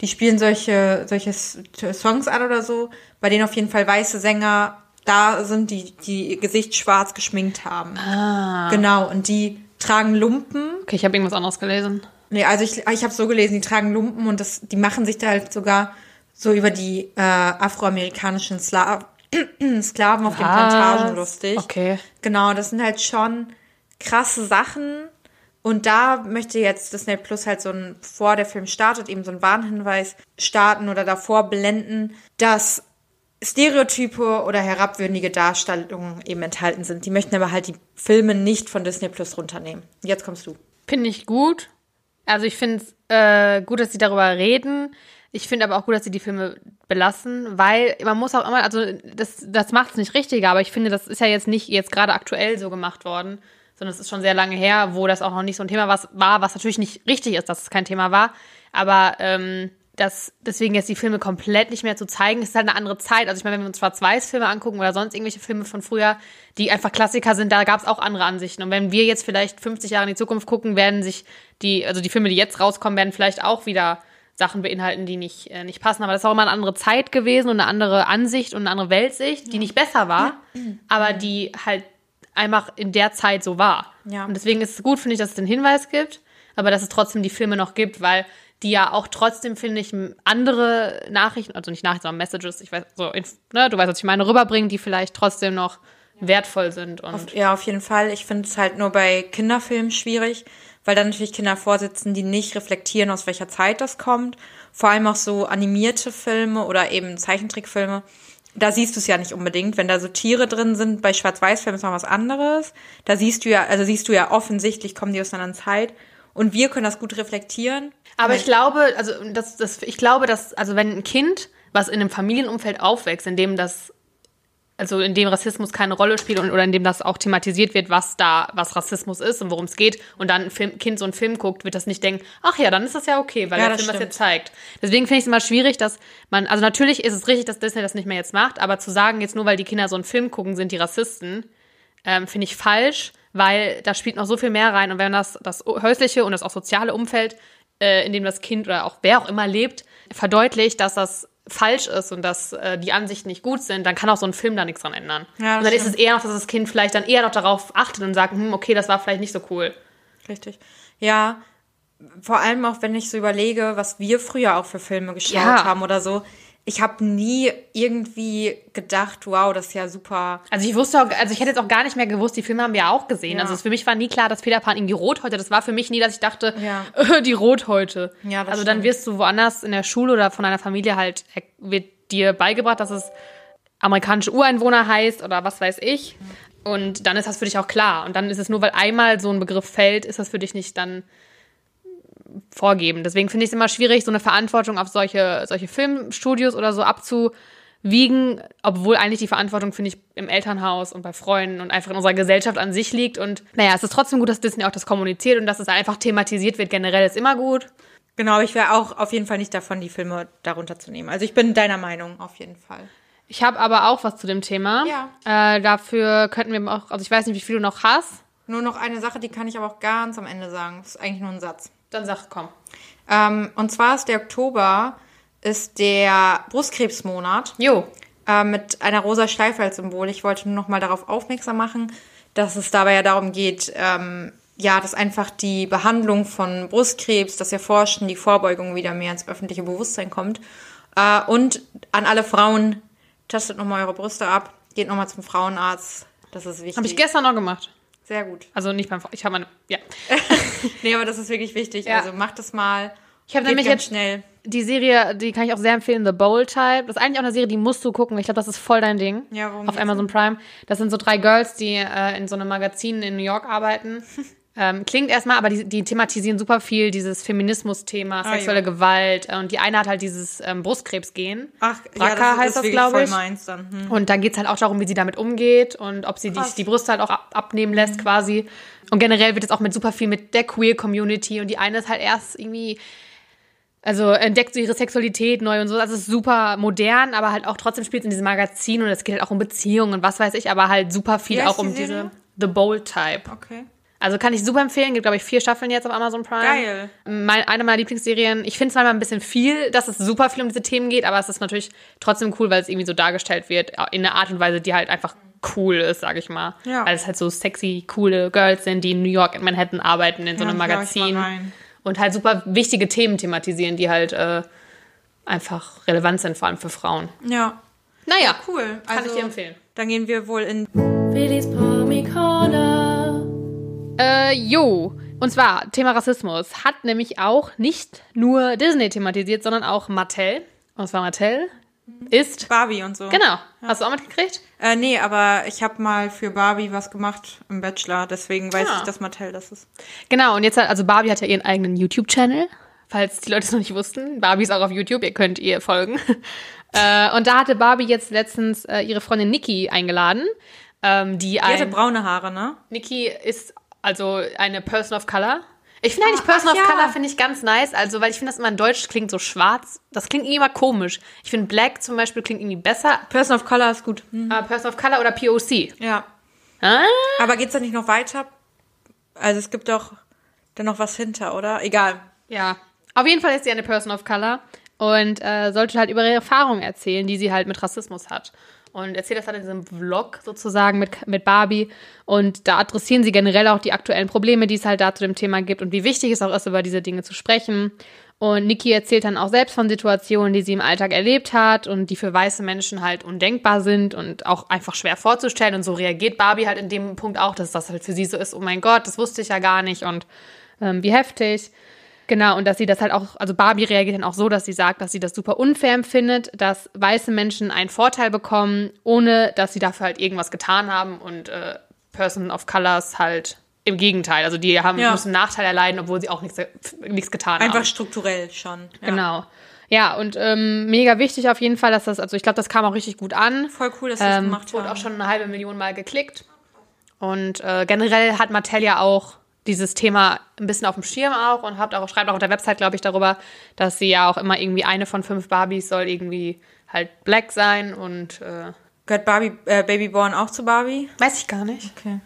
die spielen solche, solche Songs an oder so, bei denen auf jeden Fall weiße Sänger da sind, die, die Gesicht schwarz geschminkt haben. Ah. Genau, und die tragen Lumpen Okay, ich habe irgendwas anderes gelesen. Nee, also ich, ich habe so gelesen, die tragen Lumpen und das, die machen sich da halt sogar so über die äh, afroamerikanischen Sla Sklaven auf den Plantagen lustig. Okay. Genau, das sind halt schon krasse Sachen. Und da möchte jetzt Disney Plus halt so ein, bevor der Film startet, eben so einen Warnhinweis starten oder davor blenden, dass Stereotype oder herabwürdige Darstellungen eben enthalten sind. Die möchten aber halt die Filme nicht von Disney Plus runternehmen. Jetzt kommst du. Finde ich gut. Also ich finde es äh, gut, dass sie darüber reden. Ich finde aber auch gut, dass sie die Filme belassen, weil man muss auch immer, also das, das macht es nicht richtiger, aber ich finde, das ist ja jetzt nicht jetzt gerade aktuell so gemacht worden, sondern es ist schon sehr lange her, wo das auch noch nicht so ein Thema war, was natürlich nicht richtig ist, dass es kein Thema war. Aber ähm, das, deswegen jetzt die Filme komplett nicht mehr zu zeigen, ist halt eine andere Zeit. Also ich meine, wenn wir uns Schwarz-Weiß-Filme angucken oder sonst irgendwelche Filme von früher, die einfach Klassiker sind, da gab es auch andere Ansichten. Und wenn wir jetzt vielleicht 50 Jahre in die Zukunft gucken, werden sich die, also die Filme, die jetzt rauskommen, werden vielleicht auch wieder Sachen beinhalten, die nicht, äh, nicht passen. Aber das ist auch immer eine andere Zeit gewesen und eine andere Ansicht und eine andere Weltsicht, die nicht besser war, aber die halt einfach in der Zeit so war. Ja. Und deswegen ist es gut, finde ich, dass es den Hinweis gibt, aber dass es trotzdem die Filme noch gibt, weil die ja auch trotzdem, finde ich, andere Nachrichten, also nicht Nachrichten, sondern Messages, ich weiß, so, ne, du weißt, was ich meine, rüberbringen, die vielleicht trotzdem noch wertvoll sind. Und Auf, ja, auf jeden Fall. Ich finde es halt nur bei Kinderfilmen schwierig, weil dann natürlich Kinder vorsitzen, die nicht reflektieren, aus welcher Zeit das kommt. Vor allem auch so animierte Filme oder eben Zeichentrickfilme. Da siehst du es ja nicht unbedingt. Wenn da so Tiere drin sind, bei Schwarz-Weiß-Filmen ist noch was anderes. Da siehst du ja, also siehst du ja offensichtlich, kommen die aus einer anderen Zeit. Und wir können das gut reflektieren. Aber ich glaube, also das, das, ich glaube, dass, also wenn ein Kind, was in einem Familienumfeld aufwächst, in dem das, also in dem Rassismus keine Rolle spielt und, oder in dem das auch thematisiert wird, was da, was Rassismus ist und worum es geht, und dann ein Film, Kind so einen Film guckt, wird das nicht denken, ach ja, dann ist das ja okay, weil Ja, der das Film das stimmt. jetzt zeigt. Deswegen finde ich es immer schwierig, dass man, also natürlich ist es richtig, dass Disney das nicht mehr jetzt macht, aber zu sagen, jetzt nur weil die Kinder so einen Film gucken, sind die Rassisten, ähm, finde ich falsch, weil da spielt noch so viel mehr rein. Und wenn das, das häusliche und das auch soziale Umfeld, äh, in dem das Kind oder auch wer auch immer lebt, verdeutlicht, dass das falsch ist und dass äh, die Ansichten nicht gut sind, dann kann auch so ein Film da nichts dran ändern. Ja, und dann ist stimmt. es eher noch, dass das Kind vielleicht dann eher noch darauf achtet und sagt, hm, okay, das war vielleicht nicht so cool. Richtig. Ja, vor allem auch, wenn ich so überlege, was wir früher auch für Filme geschaut Ja. haben oder so. Ich habe nie irgendwie gedacht, wow, das ist ja super. Also ich wusste auch, also ich hätte jetzt auch gar nicht mehr gewusst, die Filme haben wir ja auch gesehen. Ja. Also für mich war nie klar, dass Peter Pan irgendwie Rothäute, das war für mich nie, dass ich dachte, Ja. äh, die Rothäute. Ja, das also dann stimmt. wirst du woanders in der Schule oder von deiner Familie halt, er- wird dir beigebracht, dass es amerikanische Ureinwohner heißt oder was weiß ich. Und dann ist das für dich auch klar. Und dann ist es nur, weil einmal so ein Begriff fällt, ist das für dich nicht dann vorgeben. Deswegen finde ich es immer schwierig, so eine Verantwortung auf solche, solche Filmstudios oder so abzuwiegen, obwohl eigentlich die Verantwortung, finde ich, im Elternhaus und bei Freunden und einfach in unserer Gesellschaft an sich liegt. Und naja, es ist trotzdem gut, dass Disney auch das kommuniziert und dass es einfach thematisiert wird. Generell ist immer gut. Genau, ich wäre auch auf jeden Fall nicht davon, die Filme darunter zu nehmen. Also ich bin deiner Meinung, auf jeden Fall. Ich habe aber auch was zu dem Thema. Ja. Äh, dafür könnten wir auch, also ich weiß nicht, wie viel du noch hast. Nur noch eine Sache, die kann ich aber auch ganz am Ende sagen. Das ist eigentlich nur ein Satz. Dann sag, komm. Ähm, und zwar ist der Oktober ist der Brustkrebsmonat. Jo. äh, mit einer rosa Schleife als Symbol. Ich wollte nur noch mal darauf aufmerksam machen, dass es dabei ja darum geht, ähm, ja, dass einfach die Behandlung von Brustkrebs, das Erforschen, die Vorbeugung wieder mehr ins öffentliche Bewusstsein kommt. Äh, und an alle Frauen, testet noch mal eure Brüste ab, geht noch mal zum Frauenarzt. Das ist wichtig. Habe ich gestern noch gemacht. Sehr gut. Also nicht beim, ich habe meine, ja. Nee, aber das ist wirklich wichtig. Ja. Also macht es mal. Ich habe nämlich jetzt schnell. die Serie, die kann ich auch sehr empfehlen, The Bold Type. Das ist eigentlich auch eine Serie, die musst du gucken. Ich glaube, das ist voll dein Ding. Ja, warum Auf Amazon Prime. Das sind so drei Girls, die äh, in so einem Magazin in New York arbeiten. ähm, klingt erstmal, aber die, die thematisieren super viel dieses Feminismus-Thema, sexuelle Ah, ja. Gewalt. Und die eine hat halt dieses ähm, Brustkrebsgen. Ach, BRCA heißt das, wirklich glaube voll ich. meins dann. Hm. Und dann geht's halt auch darum, wie sie damit umgeht und ob sie die. Mhm. die Brüste halt auch ab, abnehmen lässt quasi. Und generell wird es auch mit super viel mit der Queer-Community und die eine ist halt erst irgendwie, also entdeckt so ihre Sexualität neu und so. Es ist super modern, aber halt auch trotzdem spielt es in diesem Magazin und es geht halt auch um Beziehungen und was weiß ich, aber halt super viel heißt auch um Serie? diese The Bold Type. Okay. Also kann ich super empfehlen, gibt glaube ich vier Staffeln jetzt auf Amazon Prime. Geil. Mein, eine meiner Lieblingsserien. Ich finde es manchmal ein bisschen viel, dass es super viel um diese Themen geht, aber es ist natürlich trotzdem cool, weil es irgendwie so dargestellt wird, in einer Art und Weise, die halt einfach cool ist, sag ich mal. Ja. Weil es halt so sexy, coole Girls sind, die in New York, in Manhattan arbeiten, in so Ja, einem mal Magazin. Und halt super wichtige Themen thematisieren, die halt äh, einfach relevant sind, vor allem für Frauen. Ja. Naja, Cool. Kann also, ich dir empfehlen. Dann gehen wir wohl in Billy's Pommy Corner. Äh, jo. Und zwar, Thema Rassismus hat nämlich auch nicht nur Disney thematisiert, sondern auch Mattel. Und zwar Mattel, ist. Barbie und so. Genau. Hast du auch mitgekriegt? Äh, nee, aber ich habe mal für Barbie was gemacht im Bachelor, deswegen weiß Ah. ich, dass Mattel das ist. Genau, und jetzt hat, also Barbie hat ja ihren eigenen YouTube-Channel, falls die Leute es noch nicht wussten. Barbie ist auch auf YouTube, ihr könnt ihr folgen. äh, und da hatte Barbie jetzt letztens äh, ihre Freundin Nikki eingeladen, ähm, die Die hatte braune Haare, ne? Nikki ist also eine Person of Color. Ich finde eigentlich Ah, Person ach of ja. Color finde ich ganz nice, also weil ich finde das immer in Deutsch klingt so schwarz. Das klingt irgendwie immer komisch. Ich finde Black zum Beispiel klingt irgendwie besser. Person of Color ist gut. Hm. Äh, Person of Color oder POC. Ja. Ah? Aber geht's da nicht noch weiter? Also es gibt doch da noch was hinter, oder? Egal. Ja, auf jeden Fall ist sie eine Person of Color und äh, sollte halt über ihre Erfahrungen erzählen, die sie halt mit Rassismus hat. Und erzählt das dann in diesem Vlog sozusagen mit, mit Barbie. Und da adressieren sie generell auch die aktuellen Probleme, die es halt da zu dem Thema gibt und wie wichtig es auch ist, über diese Dinge zu sprechen. Und Nikki erzählt dann auch selbst von Situationen, die sie im Alltag erlebt hat und die für weiße Menschen halt undenkbar sind und auch einfach schwer vorzustellen. Und so reagiert Barbie halt in dem Punkt auch, dass das halt für sie so ist, oh mein Gott, das wusste ich ja gar nicht und ähm, wie heftig. Genau, und dass sie das halt auch, also Barbie reagiert dann auch so, dass sie sagt, dass sie das super unfair empfindet, dass weiße Menschen einen Vorteil bekommen, ohne dass sie dafür halt irgendwas getan haben und äh, Person of Colors halt im Gegenteil. Also die haben, Ja. müssen Nachteil erleiden, obwohl sie auch nichts, nichts getan haben. Einfach strukturell schon. Ja. Genau. Ja, und ähm, mega wichtig auf jeden Fall, dass das, also ich glaube, das kam auch richtig gut an. Voll cool, dass sie das Ähm, gemacht wurde auch haben. schon eine halbe Million Mal geklickt. Und äh, generell hat Mattel ja auch dieses Thema ein bisschen auf dem Schirm auch und habt auch, schreibt auch auf der Website, glaube ich, darüber, dass sie ja auch immer irgendwie eine von fünf Barbies soll irgendwie halt black sein und äh, Gehört Barbie, äh, Babyborn auch zu Barbie? weiß ich gar nicht. Okay.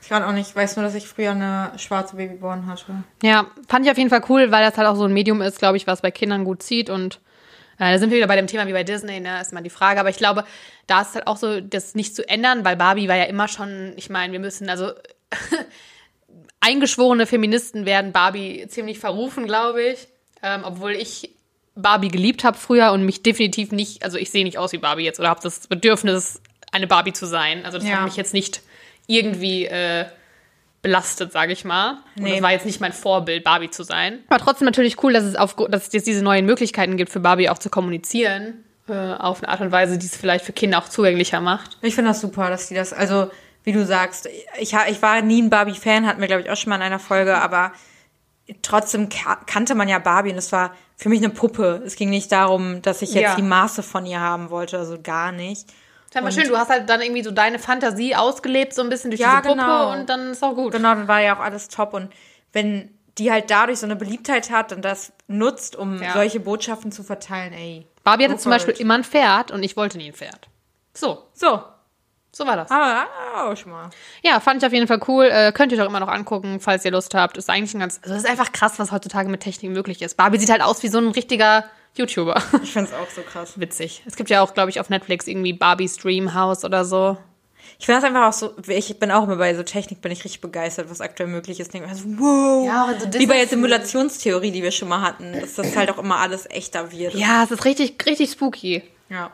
Ich gerade auch nicht. Ich weiß nur, dass ich früher eine schwarze Babyborn hatte. Ja, fand ich auf jeden Fall cool, weil das halt auch so ein Medium ist, glaube ich, was bei Kindern gut zieht und äh, da sind wir wieder bei dem Thema wie bei Disney, ne, ist mal die Frage. Aber ich glaube, da ist halt auch so, das nicht zu ändern, weil Barbie war ja immer schon, ich meine, wir müssen, also eingeschworene Feministen werden Barbie ziemlich verrufen, glaube ich. Ähm, obwohl ich Barbie geliebt habe früher und mich definitiv nicht, also ich sehe nicht aus wie Barbie jetzt oder habe das Bedürfnis, eine Barbie zu sein. Also das Ja. hat mich jetzt nicht irgendwie äh, belastet, sage ich mal. Und Nee. das war jetzt nicht mein Vorbild, Barbie zu sein. Aber trotzdem natürlich cool, dass es, auf, dass es jetzt diese neuen Möglichkeiten gibt, für Barbie auch zu kommunizieren. Äh, auf eine Art und Weise, die es vielleicht für Kinder auch zugänglicher macht. Ich finde das super, dass die das, also wie du sagst, ich, ich war nie ein Barbie-Fan, hatten wir, glaube ich, auch schon mal in einer Folge, aber trotzdem ka kannte man ja Barbie und es war für mich eine Puppe. Es ging nicht darum, dass ich jetzt Ja. die Maße von ihr haben wollte, also gar nicht. Ist aber schön, du hast halt dann irgendwie so deine Fantasie ausgelebt, so ein bisschen durch Ja, diese Puppe genau. und dann ist auch gut. Genau, dann war ja auch alles top und wenn die halt dadurch so eine Beliebtheit hat und das nutzt, um Ja. solche Botschaften zu verteilen, ey. Barbie hatte zum Beispiel it. immer ein Pferd und ich wollte nie ein Pferd. So, So, so war das. aber auch schon mal. Ja, fand ich auf jeden Fall cool. Äh, könnt ihr doch immer noch angucken, falls ihr Lust habt. Ist eigentlich ein ganz, also ist einfach krass, was heutzutage mit Technik möglich ist. Barbie sieht halt aus wie so ein richtiger YouTuber. Ich finde es auch so krass. Witzig. Es gibt ja auch, glaube ich, auf Netflix irgendwie Barbies Dream House oder so. Ich finde das einfach auch so, ich bin auch immer bei so Technik, bin ich richtig begeistert, was aktuell möglich ist. Denke mir so, wow. Ja, auch in so Wie bei der Simulationstheorie, die wir schon mal hatten, dass das halt auch immer alles echter wird. Ja, es ist richtig, richtig spooky. ja.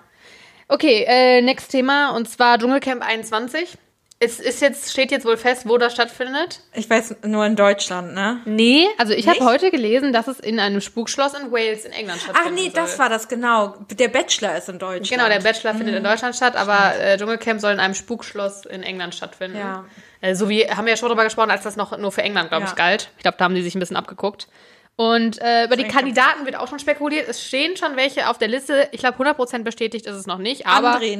Okay, äh, next Thema und zwar Dschungelcamp 21. Es ist jetzt, steht jetzt wohl fest, wo das stattfindet. Ich weiß nur in Deutschland, ne? Nee, also ich habe heute gelesen, dass es in einem Spukschloss in Wales in England Ach stattfindet. nee, das war das, genau. Der Bachelor ist in Deutschland. Genau, der Bachelor findet in Deutschland statt, aber äh, Dschungelcamp soll in einem Spukschloss in England stattfinden. Ja. Äh, so wie, haben wir ja schon drüber gesprochen, als das noch nur für England, glaube ich, Ja. galt. Ich glaube, da haben die sich ein bisschen abgeguckt. Und äh, über die Kandidaten wird auch schon spekuliert. Es stehen schon welche auf der Liste. Ich glaube, 100% bestätigt ist es noch nicht. Aber André,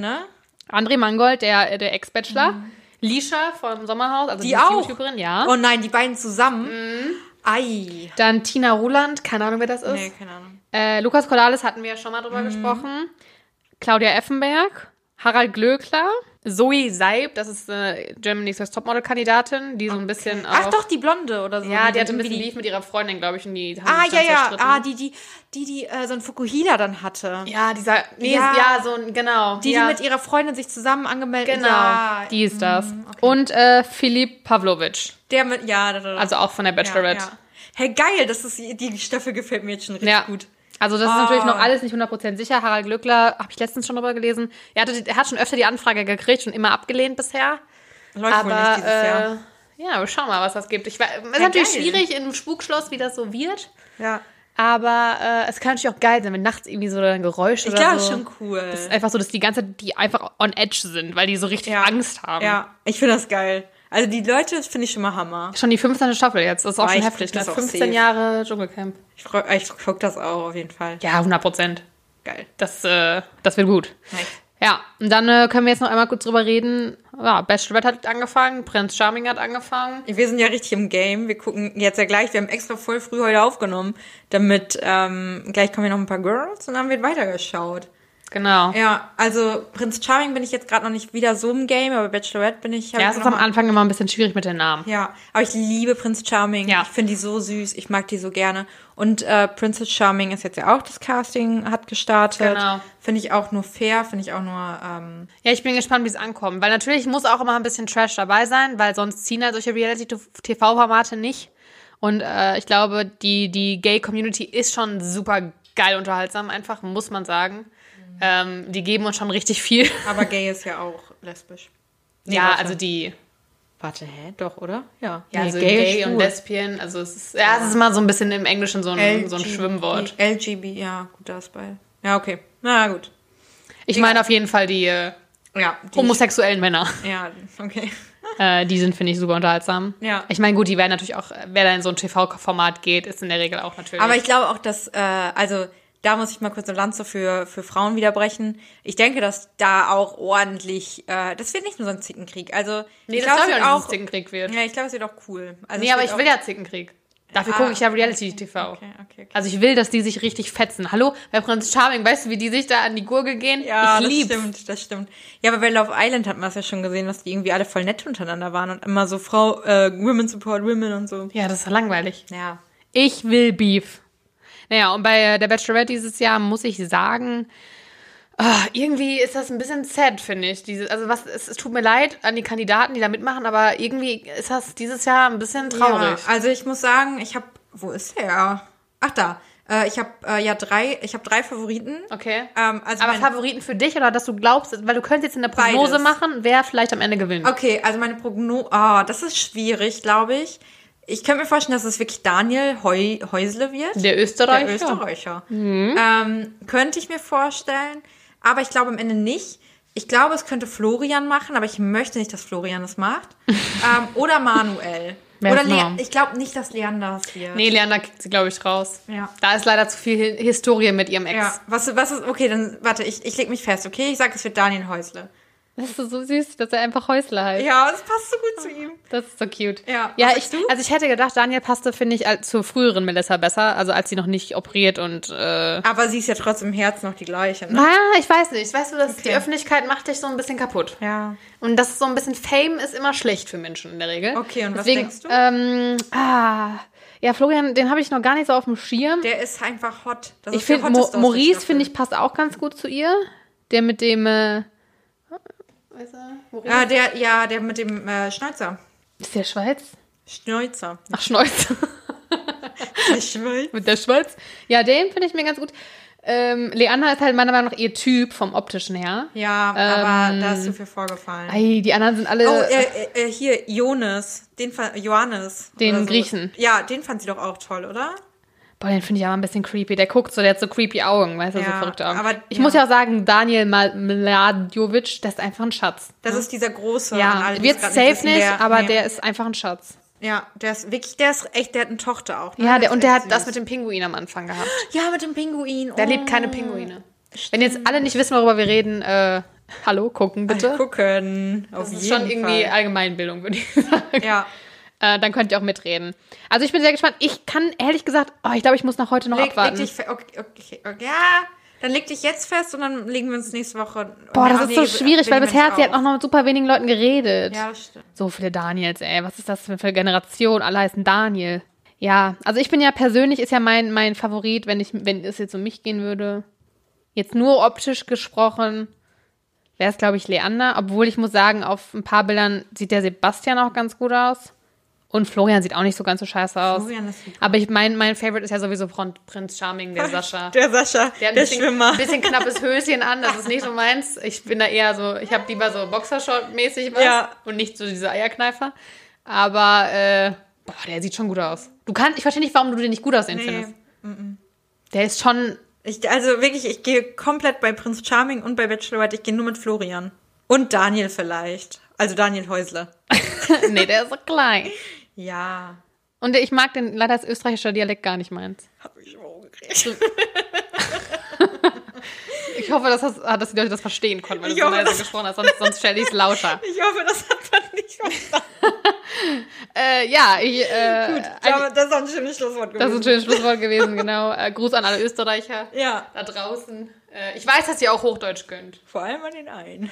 André, ne? Mangold, der, der Ex-Bachelor. Lisha vom Sommerhaus, also Die die, auch? YouTuberin, ja. Oh nein, die beiden zusammen. Ei. Dann Tina Ruland, keine Ahnung, wer das ist. Nee, keine Ahnung. Äh, Lukas Cordalis hatten wir ja schon mal Mhm. drüber gesprochen. Claudia Effenberg, Harald Glöckler, Zoe Seib, das ist äh, Germany's Next Topmodel-Kandidatin, die so ein bisschen auch... Ach doch, die Blonde oder so. Ja, die hatte ein bisschen die- Beef mit ihrer Freundin, glaube ich, und die haben Ah, ja, ja. zerstritten. Ah, die, die, die, die äh, so ein Fukuhila dann hatte. Ja, dieser... Nee, Ja. ja, so ein... Genau. Die, ja, die mit ihrer Freundin sich zusammen angemeldet Genau, Ja, die ist das. Und äh, Philipp Pavlovic, der mit, ja, da, da, da. also auch von der Bachelorette. Ja, ja. Hey, geil, das ist, die Staffel gefällt mir jetzt schon richtig gut. Also das ist Ah. natürlich noch alles nicht 100% sicher. Harald Glöckler, habe ich letztens schon drüber gelesen. Er, hatte, er hat schon öfter die Anfrage gekriegt und immer abgelehnt bisher. Läuft wohl Aber nicht dieses äh, Jahr. ja, wir schauen mal, was das gibt. Ich, weiß- es ist Ja, natürlich geil. schwierig in einem Spukschloss, wie das so wird. Ja. Aber äh, es kann natürlich auch geil sein, wenn nachts irgendwie so ein Geräusch Ich oder glaube, so. schon cool. Das ist einfach so, dass die ganze Zeit die einfach on edge sind, weil die so richtig Ja. Angst haben. Ja, ich finde das geil. Also die Leute, das finde ich schon mal Hammer. Schon die 15. Staffel jetzt. Das ist auch Boah, schon heftig. das Ne? auch 15 safe. Jahre Dschungelcamp. Ich, freu, ich gucke das auch auf jeden Fall. Ja, 100 Prozent. Geil. Das, äh, das wird gut. Nice. Ja, und dann äh, können wir jetzt noch einmal kurz drüber reden. Ja, Bachelorette hat angefangen, Prinz Charming hat angefangen. Wir sind ja richtig im Game. Wir gucken jetzt ja gleich. Wir haben extra voll früh heute aufgenommen, damit ähm, gleich kommen ja noch ein paar Girls und dann wird weitergeschaut. Genau. Ja, also Prinz Charming bin ich jetzt gerade noch nicht wieder so im Game, aber Bachelorette bin ich. hab Ja, es ist am Anfang immer ein bisschen schwierig mit den Namen. Ja, aber ich liebe Prinz Charming. Ja. Ich finde die so süß. Ich mag die so gerne. Und äh, Princess Charming ist jetzt ja auch das Casting hat gestartet. Genau. Finde ich auch nur fair. Finde ich auch nur. Ähm, Ja, ich bin gespannt, wie es ankommt. Weil natürlich muss auch immer ein bisschen Trash dabei sein, weil sonst ziehen halt solche Reality-TV-Formate nicht. Und äh, ich glaube, die, die Gay-Community ist schon super geil unterhaltsam, einfach, muss man sagen. Ähm, die geben uns schon richtig viel. aber Gay ist ja auch lesbisch. Nee, ja, warte. also die. Warte, hä? Doch, oder? Ja. Ja, Nee, also ist Gay, und. Lesbien, also es ist, ja, es ist mal so ein bisschen im Englischen so ein, so ein Schwimmwort. LGB, ja, gut, das bei. Ja, okay. Na gut. Ich meine auf jeden Fall die äh, Ja, die, homosexuellen Männer. Ja, okay. Äh, die sind, finde ich, super unterhaltsam. Ja. Ich meine, gut, die werden natürlich auch, wer da in so ein TV-Format geht, ist in der Regel auch natürlich. Aber ich glaube auch, dass, äh, also da muss ich mal kurz eine Lanze für, für Frauen wieder brechen. Ich denke, dass da auch ordentlich, äh, das wird nicht nur so ein Zickenkrieg. Also nee, ich das glaube, ich auch, dass es Zickenkrieg wird. ja, ich glaube, es wird auch cool. Also nee, aber ich will ja Zickenkrieg. Dafür Ah, gucke ich ja. Reality-TV. Okay, okay, okay. Also ich will, dass die sich richtig fetzen. Hallo, bei Prinz Charming, weißt du, wie die sich da an die Gurgel gehen? Ja, ich das lieb's. stimmt, das stimmt. Ja, aber bei Love Island hat man es ja schon gesehen, dass die irgendwie alle voll nett untereinander waren und immer so Frau, äh, Women support Women und so. Ja, das ist langweilig. Ja. Ich will Beef. Naja, und bei äh, der Bachelorette dieses Jahr muss ich sagen, ah, irgendwie ist das ein bisschen sad, finde ich. Diese, also was, es, es tut mir leid an die Kandidaten, die da mitmachen, aber irgendwie ist das dieses Jahr ein bisschen traurig. Ja, also ich muss sagen, ich habe, wo ist er? Ach da, äh, ich habe äh, ja drei, ich habe drei Favoriten. Okay. Ähm, also aber Favoriten für dich oder dass du glaubst, weil du könntest jetzt in der Prognose Beides. machen, wer vielleicht am Ende gewinnt. Okay, also meine Prognose, ah, das ist schwierig, glaube ich. Ich könnte mir vorstellen, dass es wirklich Daniel Heu Häusle wird. Der Österreicher. Der Österreicher. Ähm, könnte ich mir vorstellen, aber ich glaube am Ende nicht. Ich glaube, es könnte Florian machen, aber ich möchte nicht, dass Florian es macht. ähm, oder Manuel. Oder Le ich glaube nicht, dass Leander es wird. Nee, Leander kriegt sie, glaube ich, raus. Ja. Da ist leider zu viel Hi- Historie mit ihrem Ex. Ja, was, was ist, okay, dann, warte, ich, ich leg mich fest, okay? Ich sag, es wird Daniel Häusle. Das ist so süß, dass er einfach Häusler heißt. Ja, das passt so gut zu ihm. Das ist so cute. Ja, ja was ich, also ich hätte gedacht, Daniel passte, finde ich, zur früheren Melissa besser, also als sie noch nicht operiert und äh, Aber sie ist ja trotzdem im Herzen noch die gleiche, ne? naja, ich weiß nicht. Weißt du, dass die Okay. Öffentlichkeit macht dich so ein bisschen kaputt. Ja. Und das ist so ein bisschen Fame ist immer schlecht für Menschen in der Regel. Okay, und was Deswegen, denkst du? Ähm, ah, ja, Florian, den habe ich noch gar nicht so auf dem Schirm. Der ist einfach hot. Das ich finde, Mo Maurice, finde ich, passt auch ganz gut zu ihr. Der mit dem, äh, Maurice? Ja, der, ja, der mit dem äh, Schnäuzer. Ist der Schweiz? Schnäuzer. Ach, Schnäuzer. Der Schweiz. mit der Schweiz. Ja, den finde ich mir ganz gut. Ähm, Leander ist halt meiner Meinung nach ihr Typ vom optischen her. Ja, aber Ähm, da ist zu viel vorgefallen. Ei, die anderen sind alle. Oh, äh, äh, hier, Jonas. Den Johannes. Den so. Griechen. Ja, den fand sie doch auch toll, oder? Boah, den finde ich aber ein bisschen creepy. Der guckt so, der hat so creepy Augen, weißt du, so Ja, verrückte Augen. aber- ich ja. muss ja auch sagen, Daniel Mladjovic, der ist einfach ein Schatz. Das ist dieser große. Ja, alle, wird safe wissen, nicht, der- aber nee. der ist einfach ein Schatz. Ja, der ist wirklich, der ist echt, der hat eine Tochter auch. Ne? Ja, der, ist und der hat das süß. mit dem Pinguin am Anfang gehabt. Ja, mit dem Pinguin. Der oh. liebt keine Pinguine. Wenn jetzt alle nicht wissen, worüber wir reden, äh, hallo, gucken bitte. Gucken. Auf Das ist schon irgendwie Fall. Allgemeinbildung, würde ich sagen. Ja. Äh, dann könnt ihr auch mitreden. Also ich bin sehr gespannt. Ich kann ehrlich gesagt, oh, ich glaube, ich muss nach heute noch Leg, leg abwarten. dich fe- okay, okay, okay, ja, dann leg dich jetzt fest und dann legen wir uns nächste Woche. Boah, das ist so schwierig, weil bisher hat sie halt noch mit super wenigen Leuten geredet. Ja, das stimmt. So viele Daniels, ey. Was ist das für eine Generation? Alle heißen Daniel. Ja, also ich bin ja persönlich, ist ja mein, mein Favorit, wenn ich, wenn es jetzt um mich gehen würde. Jetzt nur optisch gesprochen, wäre es, glaube ich, Leander. Obwohl ich muss sagen, auf ein paar Bildern sieht der Sebastian auch ganz gut aus. Und Florian sieht auch nicht so ganz so scheiße aus. Florian ist super. Aber ich mein, mein Favorite ist ja sowieso Prin- Prinz Charming, der Sascha. Der Sascha, Der hat ein bisschen, Schwimmer. ein bisschen knappes Höschen an, das ist nicht so meins. Ich bin da eher so, ich habe lieber so Boxershort-mäßig was Ja. und nicht so diese Eierkneifer. Aber, äh, boah, der sieht schon gut aus. Du kannst, ich verstehe nicht, warum du den nicht gut aussehen Nee. findest. Der ist schon. Ich, also wirklich, ich gehe komplett bei Prinz Charming und bei Bachelorette. Ich gehe nur mit Florian. Und Daniel vielleicht. Also Daniel Häusle. nee, der ist so klein. Ja. Und ich mag den leider das österreichische Dialekt gar nicht meins. Hab ich auch gekriegt. Ich hoffe, dass, das, ah, dass die Leute das verstehen konnten, weil du Ich so leise gesprochen hast, sonst, sonst stelle ich es lauter. Ich hoffe, das hat man nicht verstanden. Äh, ja, ich, äh, Ich glaube, das ist auch ein schönes Schlusswort das ist ein gewesen. schönes Schlusswort gewesen, genau. Äh, Gruß an alle Österreicher Ja, da draußen. Äh, ich weiß, dass ihr auch Hochdeutsch könnt. vor allem an den einen.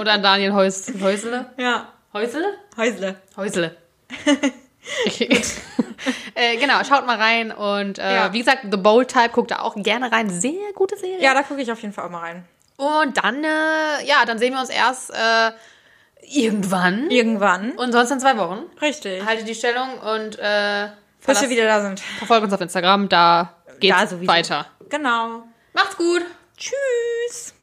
Oder an Daniel Heus Häusle. Ja, Häusle? Häusle. Häusle. Äh, genau, schaut mal rein und äh, Ja. wie gesagt, The Bold Type guckt da auch gerne rein. Sehr gute Serie. Ja, da gucke ich auf jeden Fall auch mal rein. Und dann, äh, ja, dann sehen wir uns erst äh, irgendwann. Irgendwann. Und sonst in zwei Wochen. Richtig. Haltet die Stellung und äh, Bis wir wieder da sind. verfolgt uns auf Instagram. Da geht's Da weiter. Genau. Macht's gut. Tschüss.